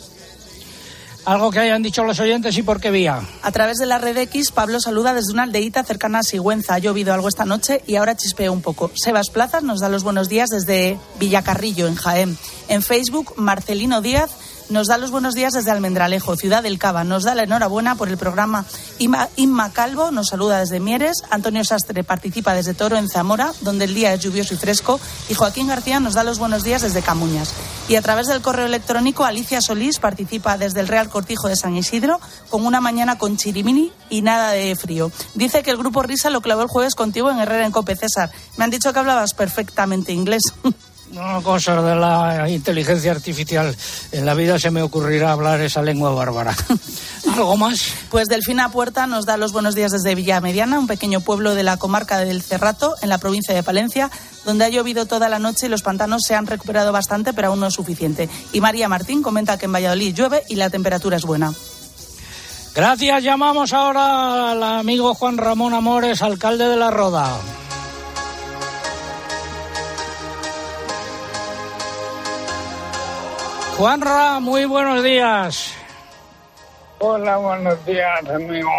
Algo que hayan dicho los oyentes y por qué vía. A través de la red X, Pablo saluda desde una aldeíta cercana a Sigüenza. Ha llovido algo esta noche y ahora chispea un poco. Sebas Plazas nos da los buenos días desde Villacarrillo, en Jaén. En Facebook, Marcelino Díaz nos da los buenos días desde Almendralejo, Ciudad del Cava. Nos da la enhorabuena por el programa Inma, Calvo, nos saluda desde Mieres. Antonio Sastre participa desde Toro en Zamora, donde el día es lluvioso y fresco. Y Joaquín García nos da los buenos días desde Camuñas. Y a través del correo electrónico, Alicia Solís participa desde el Real Cortijo de San Isidro, con una mañana con chirimini y nada de frío. Dice que el grupo Risa lo clavó el jueves contigo en Herrera en Cope. César, me han dicho que hablabas perfectamente inglés. *laughs* No, cosas de la inteligencia artificial. En la vida se me ocurrirá hablar esa lengua bárbara. *laughs* ¿Algo más? Pues Delfina Puerta nos da los buenos días desde Villa Mediana, un pequeño pueblo de la comarca del Cerrato, en la provincia de Palencia, donde ha llovido toda la noche y los pantanos se han recuperado bastante, pero aún no es suficiente. Y María Martín comenta que en Valladolid llueve y la temperatura es buena. Gracias. Llamamos ahora al amigo Juan Ramón Amores, alcalde de La Roda. Juanra, muy buenos días. Hola, buenos días, amigo.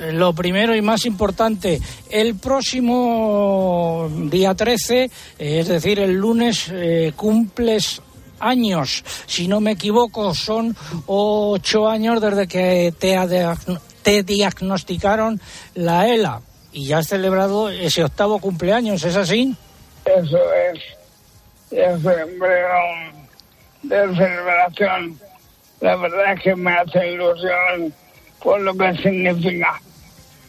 Eh, lo primero y más importante, el próximo día 13, eh, es decir, el lunes, eh, cumples años. Si no me equivoco, son ocho años desde que te, diagnosticaron la ELA y ya has celebrado ese octavo cumpleaños, ¿es así? Eso es. Ya celebré de celebración. La verdad es que me hace ilusión por lo que significa.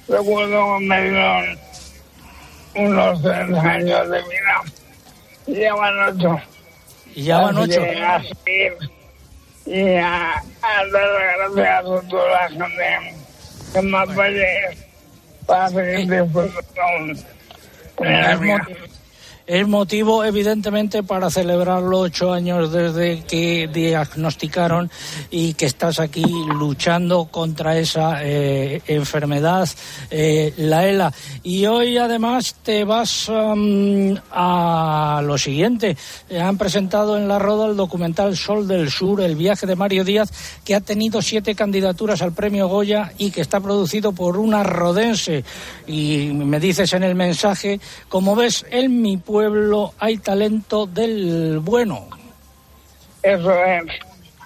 Recuerdo que me dieron unos tres años de vida. Ya van ocho. Ya van ocho. A seguir y a, a dar gracias a toda la gente que me apoye para seguir disfrutando. Es motivo, evidentemente, para celebrar los ocho años desde que diagnosticaron y que estás aquí luchando contra esa eh, enfermedad, eh, la ELA. Y hoy, además, te vas um, a lo siguiente. Han presentado en la Roda el documental Sol del Sur, el viaje de Mario Díaz, que ha tenido siete candidaturas al premio Goya y que está producido por una rodense. Y me dices en el mensaje, como ves, en mi pueblo pueblo hay talento del bueno. Eso es.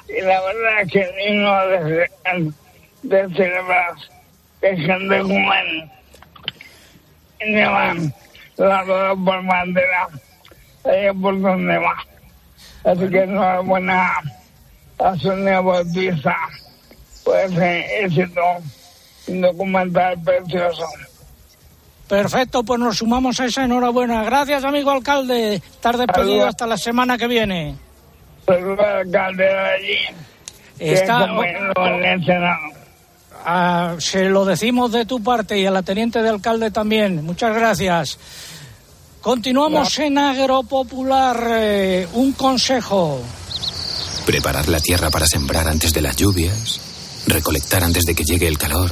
Y la verdad es que el himno de, de celebrar que gente joven llevan la rueda por bandera allá por donde va. Así que enhorabuena a Sonia Bautista por ese éxito, documental precioso. Perfecto, pues nos sumamos a esa enhorabuena. Gracias, amigo alcalde. Estar despedido hasta la semana que viene. El alcalde de allí. Está. Ah, se lo decimos de tu parte y a la teniente de alcalde también. Muchas gracias. Continuamos en Agropopular. Eh, un consejo. Preparar la tierra para sembrar antes de las lluvias. Recolectar antes de que llegue el calor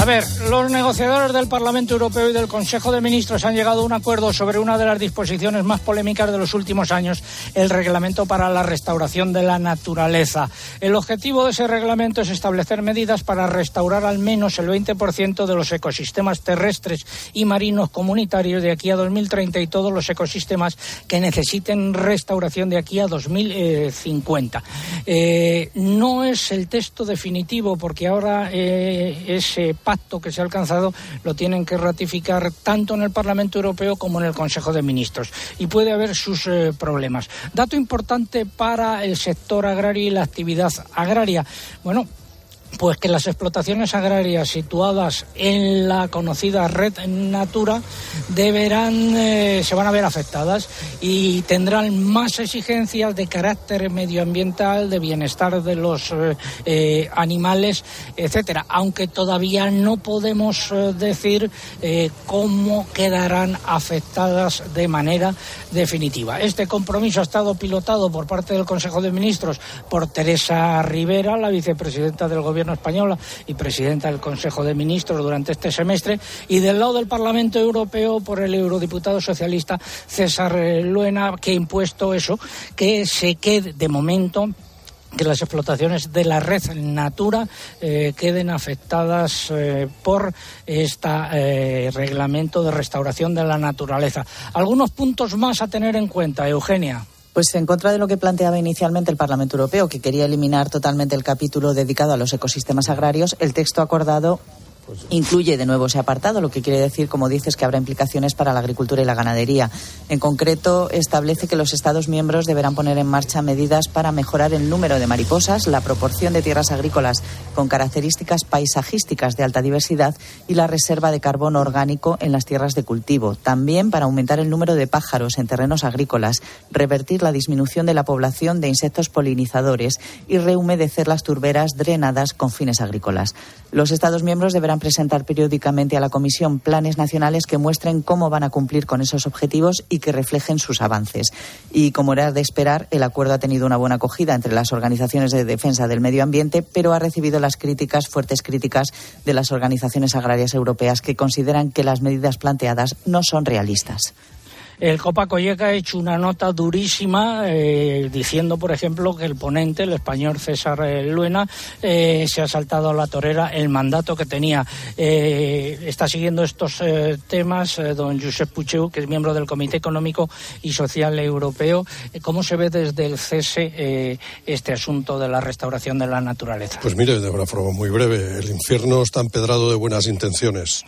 A ver, los negociadores del Parlamento Europeo y del Consejo de Ministros han llegado a un acuerdo sobre una de las disposiciones más polémicas de los últimos años, el reglamento para la restauración de la naturaleza. El objetivo de ese reglamento es establecer medidas para restaurar al menos el 20% de los ecosistemas terrestres y marinos comunitarios de aquí a 2030 y todos los ecosistemas que necesiten restauración de aquí a 2050. Eh, no es el texto definitivo porque ahora eh, ese pacto que se ha alcanzado lo tienen que ratificar tanto en el Parlamento Europeo como en el Consejo de Ministros. Y puede haber sus eh, problemas. Dato importante para el sector agrario y la actividad agraria. Bueno, pues que las explotaciones agrarias situadas en la conocida red Natura deberán, eh, se van a ver afectadas y tendrán más exigencias de carácter medioambiental, de bienestar de los eh, eh, animales, etcétera. Aunque todavía no podemos decir cómo quedarán afectadas de manera definitiva. Este compromiso ha estado pilotado por parte del Consejo de Ministros por Teresa Rivera, la vicepresidenta del Gobierno española y presidenta del Consejo de Ministros durante este semestre, y del lado del Parlamento Europeo por el eurodiputado socialista César Luena, que ha impuesto eso, que se quede de momento que las explotaciones de la red Natura eh, queden afectadas eh, por este reglamento de restauración de la naturaleza. Algunos puntos más a tener en cuenta, Eugenia. Pues en contra de lo que planteaba inicialmente el Parlamento Europeo, que quería eliminar totalmente el capítulo dedicado a los ecosistemas agrarios, el texto acordado incluye de nuevo ese apartado, lo que quiere decir, como dices, que habrá implicaciones para la agricultura y la ganadería. En concreto, establece que los Estados miembros deberán poner en marcha medidas para mejorar el número de mariposas, la proporción de tierras agrícolas con características paisajísticas de alta diversidad y la reserva de carbono orgánico en las tierras de cultivo. También para aumentar el número de pájaros en terrenos agrícolas, revertir la disminución de la población de insectos polinizadores y rehumedecer las turberas drenadas con fines agrícolas. Los Estados miembros deberán presentar periódicamente a la Comisión planes nacionales que muestren cómo van a cumplir con esos objetivos y que reflejen sus avances. Y como era de esperar, el acuerdo ha tenido una buena acogida entre las organizaciones de defensa del medio ambiente, pero ha recibido las críticas, fuertes críticas, de las organizaciones agrarias europeas que consideran que las medidas planteadas no son realistas. El Copa Colleca ha hecho una nota durísima eh, diciendo, por ejemplo, que el ponente, el español César eh, Luena, eh, se ha saltado a la torera el mandato que tenía. está siguiendo estos temas don Josep Pucheu, que es miembro del Comité Económico y Social Europeo. ¿Cómo se ve desde el cese este asunto de la restauración de la naturaleza? Pues mire, de una forma muy breve, el infierno está empedrado de buenas intenciones.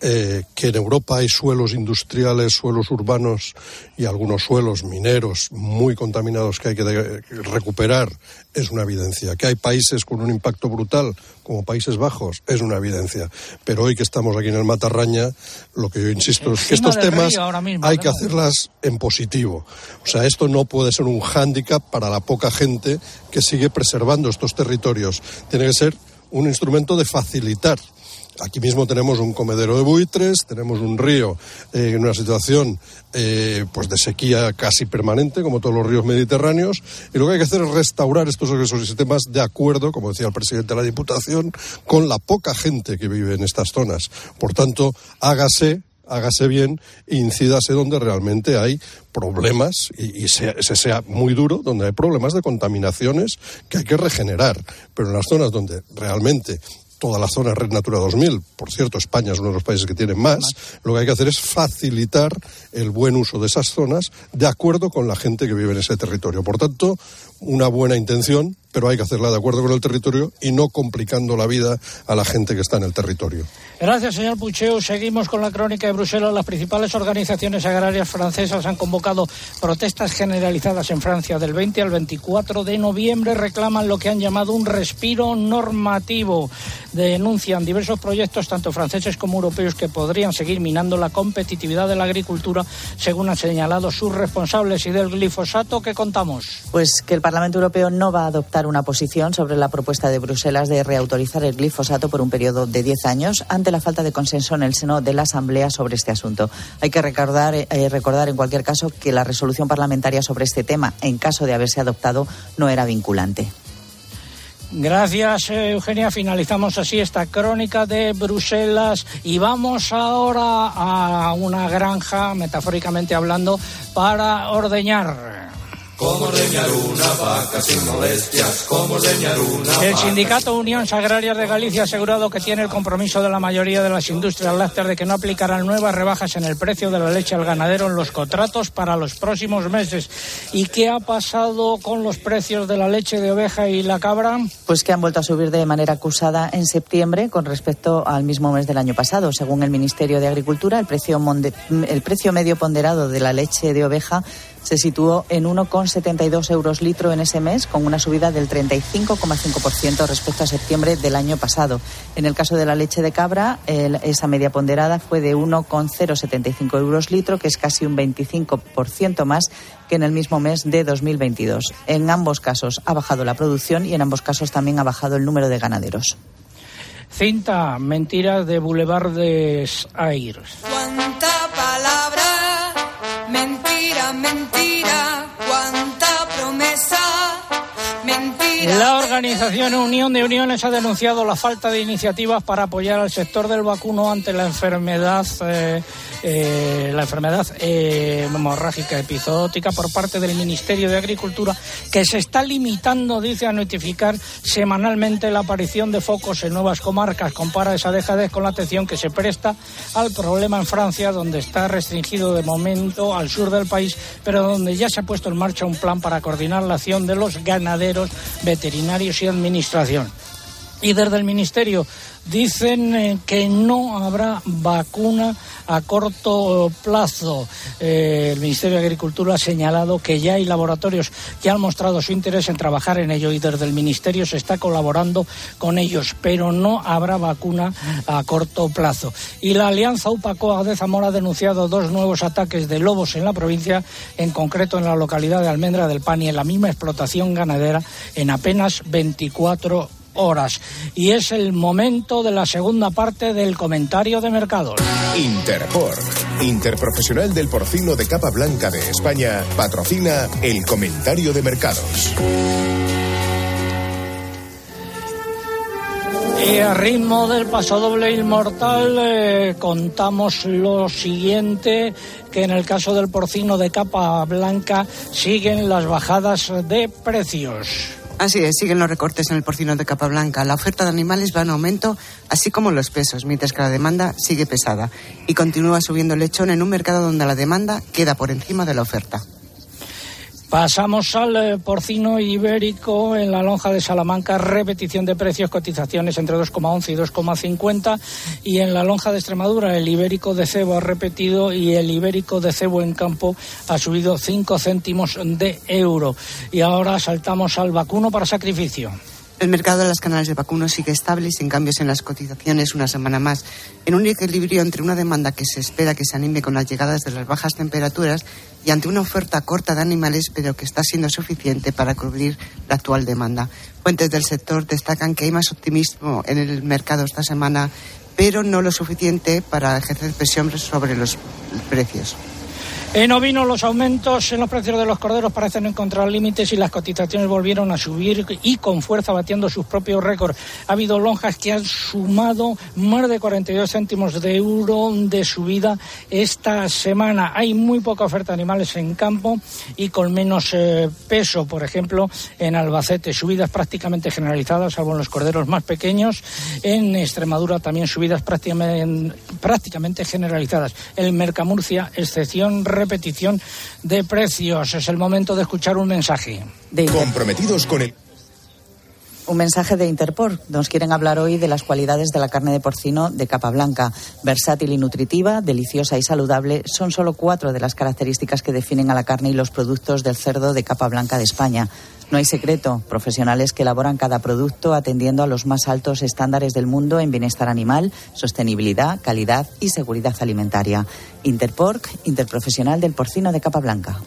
Eh, que en Europa hay suelos industriales, suelos urbanos y algunos suelos mineros muy contaminados que hay que recuperar es una evidencia. Que hay países con un impacto brutal, como Países Bajos, es una evidencia. Pero hoy que estamos aquí en el Matarraña, lo que yo insisto es que estos temas hay que hacerlas en positivo. O sea, esto no puede ser un hándicap para la poca gente que sigue preservando estos territorios. Tiene que ser un instrumento de facilitar Aquí mismo tenemos un comedero de buitres, tenemos un río eh, en una situación eh, pues de sequía casi permanente, como todos los ríos mediterráneos, y lo que hay que hacer es restaurar estos ecosistemas de acuerdo, como decía el presidente de la Diputación, con la poca gente que vive en estas zonas. Por tanto, hágase hágase bien incídase donde realmente hay problemas y, y se, sea muy duro, donde hay problemas de contaminaciones que hay que regenerar. Pero en las zonas donde realmente toda la zona Red Natura 2000. Por cierto, España es uno de los países que tiene más. Lo que hay que hacer es facilitar el buen uso de esas zonas de acuerdo con la gente que vive en ese territorio. Por tanto, una buena intención, pero hay que hacerla de acuerdo con el territorio y no complicando la vida a la gente que está en el territorio. Gracias, señor Pucheu. Seguimos con la crónica de Bruselas. Las principales organizaciones agrarias francesas han convocado protestas generalizadas en Francia del 20 al 24 de noviembre. Reclaman lo que han llamado un respiro normativo. Denuncian diversos proyectos, tanto franceses como europeos, que podrían seguir minando la competitividad de la agricultura, según han señalado sus responsables. Y del glifosato, ¿qué contamos? Pues que el Parlamento Europeo no va a adoptar una posición sobre la propuesta de Bruselas de reautorizar el glifosato por un periodo de 10 años ante la falta de consenso en el seno de la Asamblea sobre este asunto. Hay que recordar, eh, recordar en cualquier caso que la resolución parlamentaria sobre este tema, en caso de haberse adoptado, no era vinculante. Gracias, eh, Eugenia. Finalizamos así esta crónica de Bruselas y vamos ahora a una granja, metafóricamente hablando, para ordeñar. Cómo ordeñar una vaca sin molestias, cómo ordeñar una El sindicato Unión Agrarias de Galicia ha asegurado que tiene el compromiso de la mayoría de las industrias lácteas de que no aplicarán nuevas rebajas en el precio de la leche al ganadero en los contratos para los próximos meses. ¿Y qué ha pasado con los precios de la leche de oveja y la cabra? Pues que han vuelto a subir de manera acusada en septiembre con respecto al mismo mes del año pasado. Según el Ministerio de Agricultura, el precio, el precio medio ponderado de la leche de oveja se situó en 1,72 euros litro en ese mes, con una subida del 35,5% respecto a septiembre del año pasado. En el caso de la leche de cabra, esa media ponderada fue de 1,075 euros litro, que es casi un 25% más que en el mismo mes de 2022. En ambos casos ha bajado la producción y en ambos casos también ha bajado el número de ganaderos. Cinta, mentiras de Boulevardes Aires. La organización Unión de Uniones ha denunciado la falta de iniciativas para apoyar al sector del vacuno ante la enfermedad. Eh, eh, la enfermedad eh, hemorrágica epizootica por parte del Ministerio de Agricultura, que se está limitando, dice, a notificar semanalmente la aparición de focos en nuevas comarcas. Compara esa dejadez con la atención que se presta al problema en Francia, donde está restringido de momento al sur del país, pero donde ya se ha puesto en marcha un plan para coordinar la acción de los ganaderos, veterinarios y administración. Y desde el Ministerio dicen eh, que no habrá vacuna a corto plazo. Eh, el Ministerio de Agricultura ha señalado que ya hay laboratorios que han mostrado su interés en trabajar en ello y desde el Ministerio se está colaborando con ellos, pero no habrá vacuna a corto plazo. Y la Alianza UPACOA de Zamora ha denunciado dos nuevos ataques de lobos en la provincia, en concreto en la localidad de Almendra del Pan y en la misma explotación ganadera en apenas 24 horas. Y es el momento de la segunda parte del comentario de mercados. Interpork, Interprofesional del Porcino de Capa Blanca de España, patrocina el comentario de mercados. Y a ritmo del paso doble inmortal eh, contamos lo siguiente, que en el caso del porcino de capa blanca siguen las bajadas de precios. Así es, siguen los recortes en el porcino de capa blanca. La oferta de animales va en aumento, así como los pesos, mientras que la demanda sigue pesada. Y continúa subiendo el lechón en un mercado donde la demanda queda por encima de la oferta. Pasamos al eh, porcino ibérico en la lonja de Salamanca, repetición de precios, cotizaciones entre 2,11 y 2,50 y en la lonja de Extremadura el ibérico de cebo ha repetido y el ibérico de cebo en campo ha subido 5 céntimos de euro. Y ahora saltamos al vacuno para sacrificio. El mercado de las canales de vacuno sigue estable y sin cambios en las cotizaciones una semana más, en un equilibrio entre una demanda que se espera que se anime con las llegadas de las bajas temperaturas y ante una oferta corta de animales, pero que está siendo suficiente para cubrir la actual demanda. Fuentes del sector destacan que hay más optimismo en el mercado esta semana, pero no lo suficiente para ejercer presión sobre los precios. En ovino los aumentos en los precios de los corderos parecen encontrar límites y las cotizaciones volvieron a subir y con fuerza batiendo sus propios récords. Ha habido lonjas que han sumado más de 42 céntimos de euro de subida esta semana. Hay muy poca oferta de animales en campo y con menos eh, peso, por ejemplo, en Albacete. Subidas prácticamente generalizadas, salvo en los corderos más pequeños. En Extremadura también subidas prácticamente, prácticamente generalizadas. En Mercamurcia, excepción repetición de precios. Es el momento de escuchar un mensaje. Comprometidos con el un mensaje de Interpor. Nos quieren hablar hoy de las cualidades de la carne de porcino de capa blanca. Versátil y nutritiva, deliciosa y saludable son solo cuatro de las características que definen a la carne y los productos del cerdo de capa blanca de España. No hay secreto. Profesionales que elaboran cada producto atendiendo a los más altos estándares del mundo en bienestar animal, sostenibilidad, calidad y seguridad alimentaria. Interpork, interprofesional del porcino de capa blanca.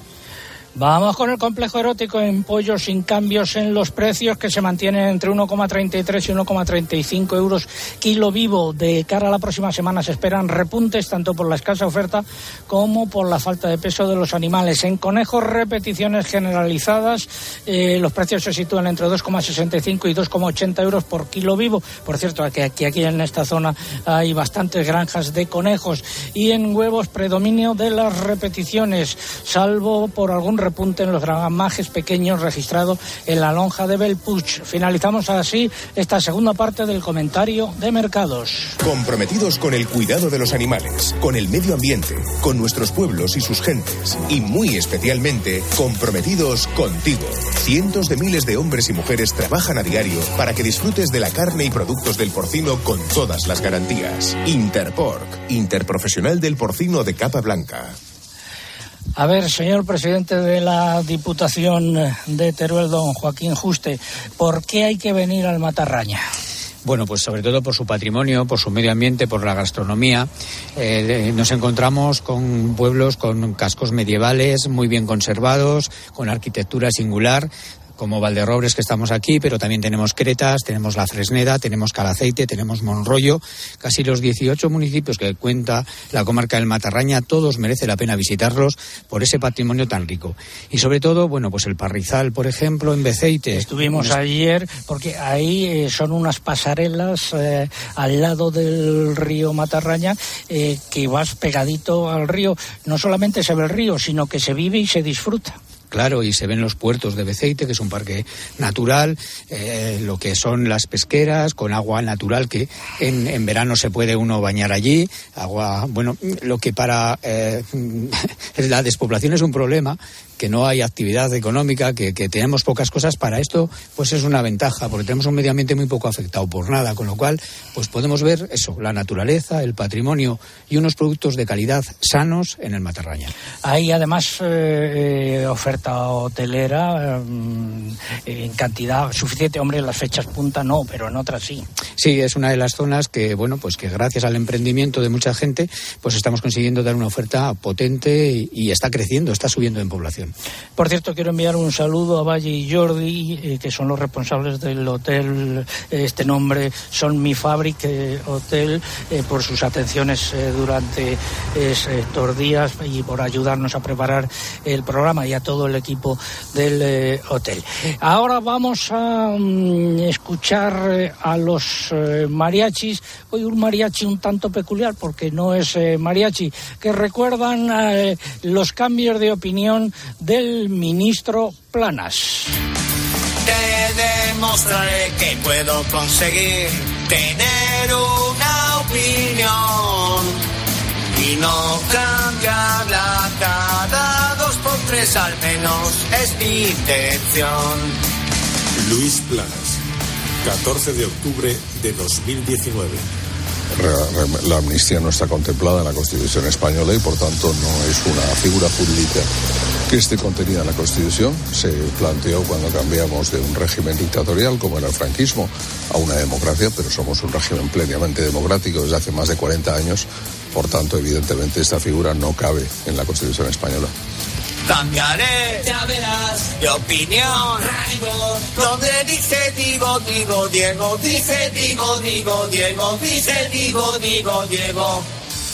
Vamos con el complejo erótico en pollo sin cambios en los precios que se mantienen entre 1,33 y 1,35 euros kilo vivo. De cara a la próxima semana se esperan repuntes tanto por la escasa oferta como por la falta de peso de los animales. En conejos, repeticiones generalizadas. Eh, los precios se sitúan entre 2,65 y 2,80 euros por kilo vivo. Por cierto, que aquí, aquí en esta zona hay bastantes granjas de conejos. Y en huevos, predominio de las repeticiones, salvo por algún repunte en los gramajes pequeños registrado en la lonja de Belpuch. Finalizamos así esta segunda parte del comentario de mercados. Comprometidos con el cuidado de los animales, con el medio ambiente, con nuestros pueblos y sus gentes, y muy especialmente comprometidos contigo. Cientos de miles de hombres y mujeres trabajan a diario para que disfrutes de la carne y productos del porcino con todas las garantías. Interpork, Interprofesional del Porcino de Capa Blanca. A ver, señor presidente de la Diputación de Teruel, don Joaquín Juste, ¿por qué hay que venir al Matarraña? Bueno, pues sobre todo por su patrimonio, por su medio ambiente, por la gastronomía. Eh, nos encontramos con pueblos con cascos medievales muy bien conservados, con arquitectura singular, como Valderrobres que estamos aquí, pero también tenemos Cretas, tenemos La Fresneda, tenemos Calaceite, tenemos Monroyo, casi los 18 municipios que cuenta la comarca del Matarraña, todos merece la pena visitarlos por ese patrimonio tan rico. Y sobre todo, bueno, pues el Parrizal, por ejemplo, en Beceite. Estuvimos ayer porque ahí eh, son unas pasarelas eh, al lado del río Matarraña eh, que vas pegadito al río. No solamente se ve el río, sino que se vive y se disfruta. Claro, y se ven los puertos de Beceite, que es un parque natural, eh, lo que son las pesqueras con agua natural, que en, en, verano se puede uno bañar allí. Agua, bueno, lo que para eh, *laughs* la despoblación es un problema, que no hay actividad económica, que, que, tenemos pocas cosas para esto, pues es una ventaja, porque tenemos un medio ambiente muy poco afectado por nada, con lo cual, pues podemos ver eso, la naturaleza, el patrimonio y unos productos de calidad sanos en el Matarraña. Hay además eh, oferta hotelera eh, en cantidad suficiente, hombre, en las fechas punta no, pero en otras sí. Sí, es una de las zonas que, bueno, pues que gracias al emprendimiento de mucha gente, pues estamos consiguiendo dar una oferta potente y, y está creciendo, está subiendo en población. Por cierto, quiero enviar un saludo a Valle y Jordi, eh, que son los responsables del hotel. Este nombre son Mi Fabric Hotel, por sus atenciones durante estos días y por ayudarnos a preparar el programa y a todo el equipo del hotel. Ahora vamos a mm, escuchar a los mariachis. Hoy un mariachi un tanto peculiar porque no es mariachi, que recuerdan los cambios de opinión del ministro Planas. Te demostraré que puedo conseguir tener una opinión y no cambiarla cada dos por tres al menos es mi intención. Luis Planas, 14 de octubre de 2019 la amnistía no está contemplada en la Constitución española y por tanto no es una figura jurídica que esté contenida en la Constitución. Se planteó cuando cambiamos de un régimen dictatorial como era el franquismo a una democracia, pero somos un régimen plenamente democrático desde hace más de 40 años. Por tanto, evidentemente, esta figura no cabe en la Constitución española. Cambiaré, ya verás, de opinión. Donde dice digo, digo, Diego, dice digo, digo, Diego, dice digo, digo, Diego.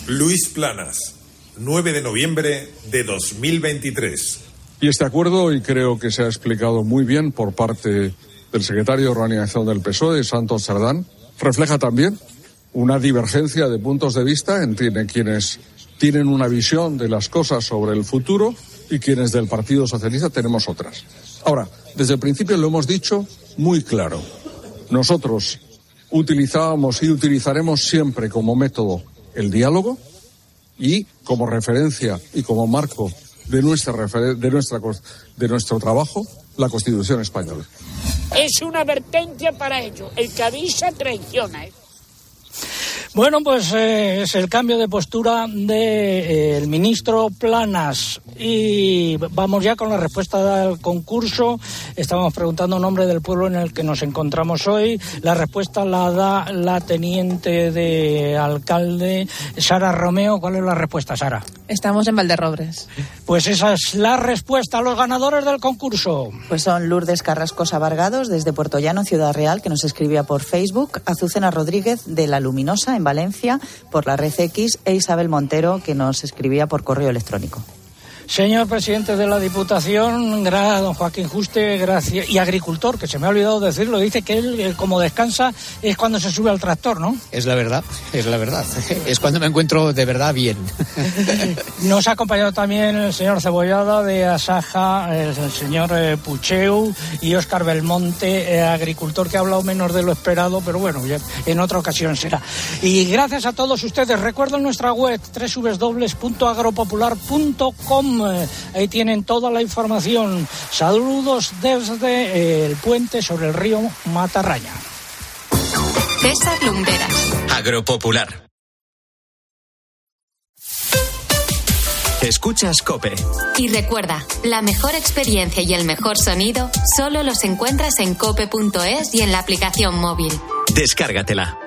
Luis Planas, 9 de noviembre de 2023. Y este acuerdo, y creo que se ha explicado muy bien por parte del secretario de organización del PSOE, Santos Sardán, refleja también una divergencia de puntos de vista entre quienes tienen una visión de las cosas sobre el futuro y quienes del Partido Socialista tenemos otras. Ahora, desde el principio lo hemos dicho muy claro. Nosotros utilizábamos y utilizaremos siempre como método el diálogo y como referencia y como marco de nuestra, de nuestra de nuestro trabajo la Constitución española. Es una advertencia para ello. El que avisa traiciona. ¿eh? Bueno, pues eh, es el cambio de postura del de, eh, ministro Planas. Y vamos ya con la respuesta del concurso. Estamos preguntando el nombre del pueblo en el que nos encontramos hoy. La respuesta la da la teniente de alcalde, Sara Romeo. ¿Cuál es la respuesta, Sara? Estamos en Valderrobres. Pues esa es la respuesta a los ganadores del concurso. Pues son Lourdes Carrascosa Vargados, desde Puerto Llano, Ciudad Real, que nos escribía por Facebook. Azucena Rodríguez, de La Luminosa, en Valencia por la Red X e Isabel Montero que nos escribía por correo electrónico. Señor presidente de la Diputación, don Joaquín Juste, gracias. Y agricultor, que se me ha olvidado decirlo, dice que él, como descansa, es cuando se sube al tractor, ¿no? Es la verdad, es la verdad. *laughs* Es cuando me encuentro de verdad bien. *laughs* Nos ha acompañado también el señor Cebollada de Asaja, el señor eh, Pucheu y Óscar Belmonte, eh, agricultor que ha hablado menos de lo esperado, pero bueno, ya en otra ocasión será. Y gracias a todos ustedes. Recuerden nuestra web www.agropopular.com eh, ahí tienen toda la información. Saludos desde eh, el puente sobre el río Matarraña. César Lumberas. Agropopular. Escuchas Cope. Y recuerda, la mejor experiencia y el mejor sonido solo los encuentras en cope.es y en la aplicación móvil. Descárgatela.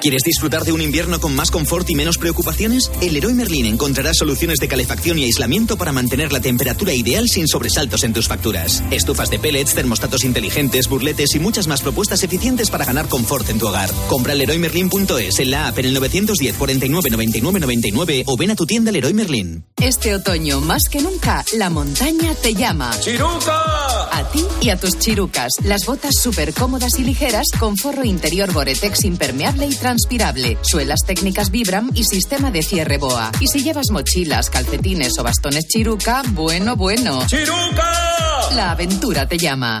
¿Quieres disfrutar de un invierno con más confort y menos preocupaciones? En Leroy Merlin encontrarás soluciones de calefacción y aislamiento para mantener la temperatura ideal sin sobresaltos en tus facturas. Estufas de pellets, termostatos inteligentes, burletes y muchas más propuestas eficientes para ganar confort en tu hogar. Compra leroymerlin.es en la app en el 910 49 99 99 o ven a tu tienda Leroy Merlin. Este otoño, más que nunca, la montaña te llama. ¡Chiruca! A ti y a tus chirucas. Las botas súper cómodas y ligeras con forro interior Boretex impermeable y transpirable, suelas técnicas Vibram y sistema de cierre BOA. Y si llevas mochilas, calcetines o bastones Chiruca, bueno, bueno. ¡Chiruca! La aventura te llama.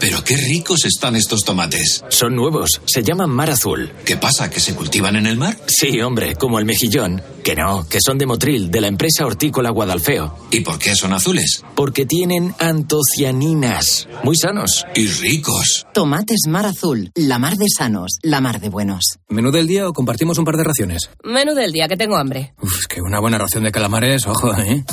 Pero qué ricos están estos tomates. Son nuevos, se llaman mar azul. ¿Qué pasa? ¿Que se cultivan en el mar? Sí, hombre, como el mejillón. Que no, que son de Motril, de la empresa hortícola Guadalfeo. ¿Y por qué son azules? Porque tienen antocianinas. Muy sanos. Y ricos. Tomates mar azul, la mar de sanos, la mar de buenos. ¿Menú del día o compartimos un par de raciones? Menú del día, que tengo hambre. Uf, que una buena ración de calamares, ojo, ¿eh?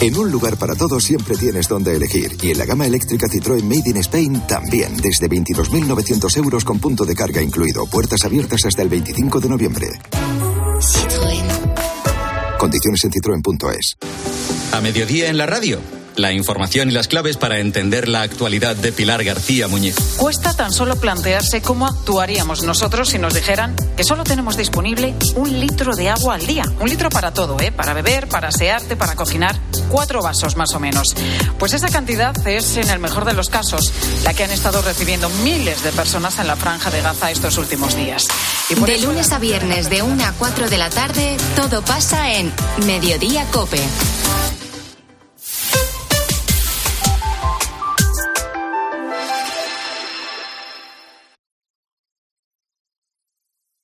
En un lugar para todos siempre tienes donde elegir. Y en la gama eléctrica Citroën Made in Spain también. Desde 22.900 euros con punto de carga incluido. Puertas abiertas hasta el 25 de noviembre. Citroën. Condiciones en citroen.es. A mediodía en la radio. La información y las claves para entender la actualidad de Pilar García Muñiz. Cuesta tan solo plantearse cómo actuaríamos nosotros si nos dijeran que solo tenemos disponible un litro de agua al día. Un litro para todo, ¿eh? Para beber, para asearte, para cocinar. Cuatro vasos más o menos. Pues esa cantidad es, en el mejor de los casos, la que han estado recibiendo miles de personas en la franja de Gaza estos últimos días. Y de lunes a viernes, de 1 a 4 de la tarde, todo pasa en Mediodía Cope.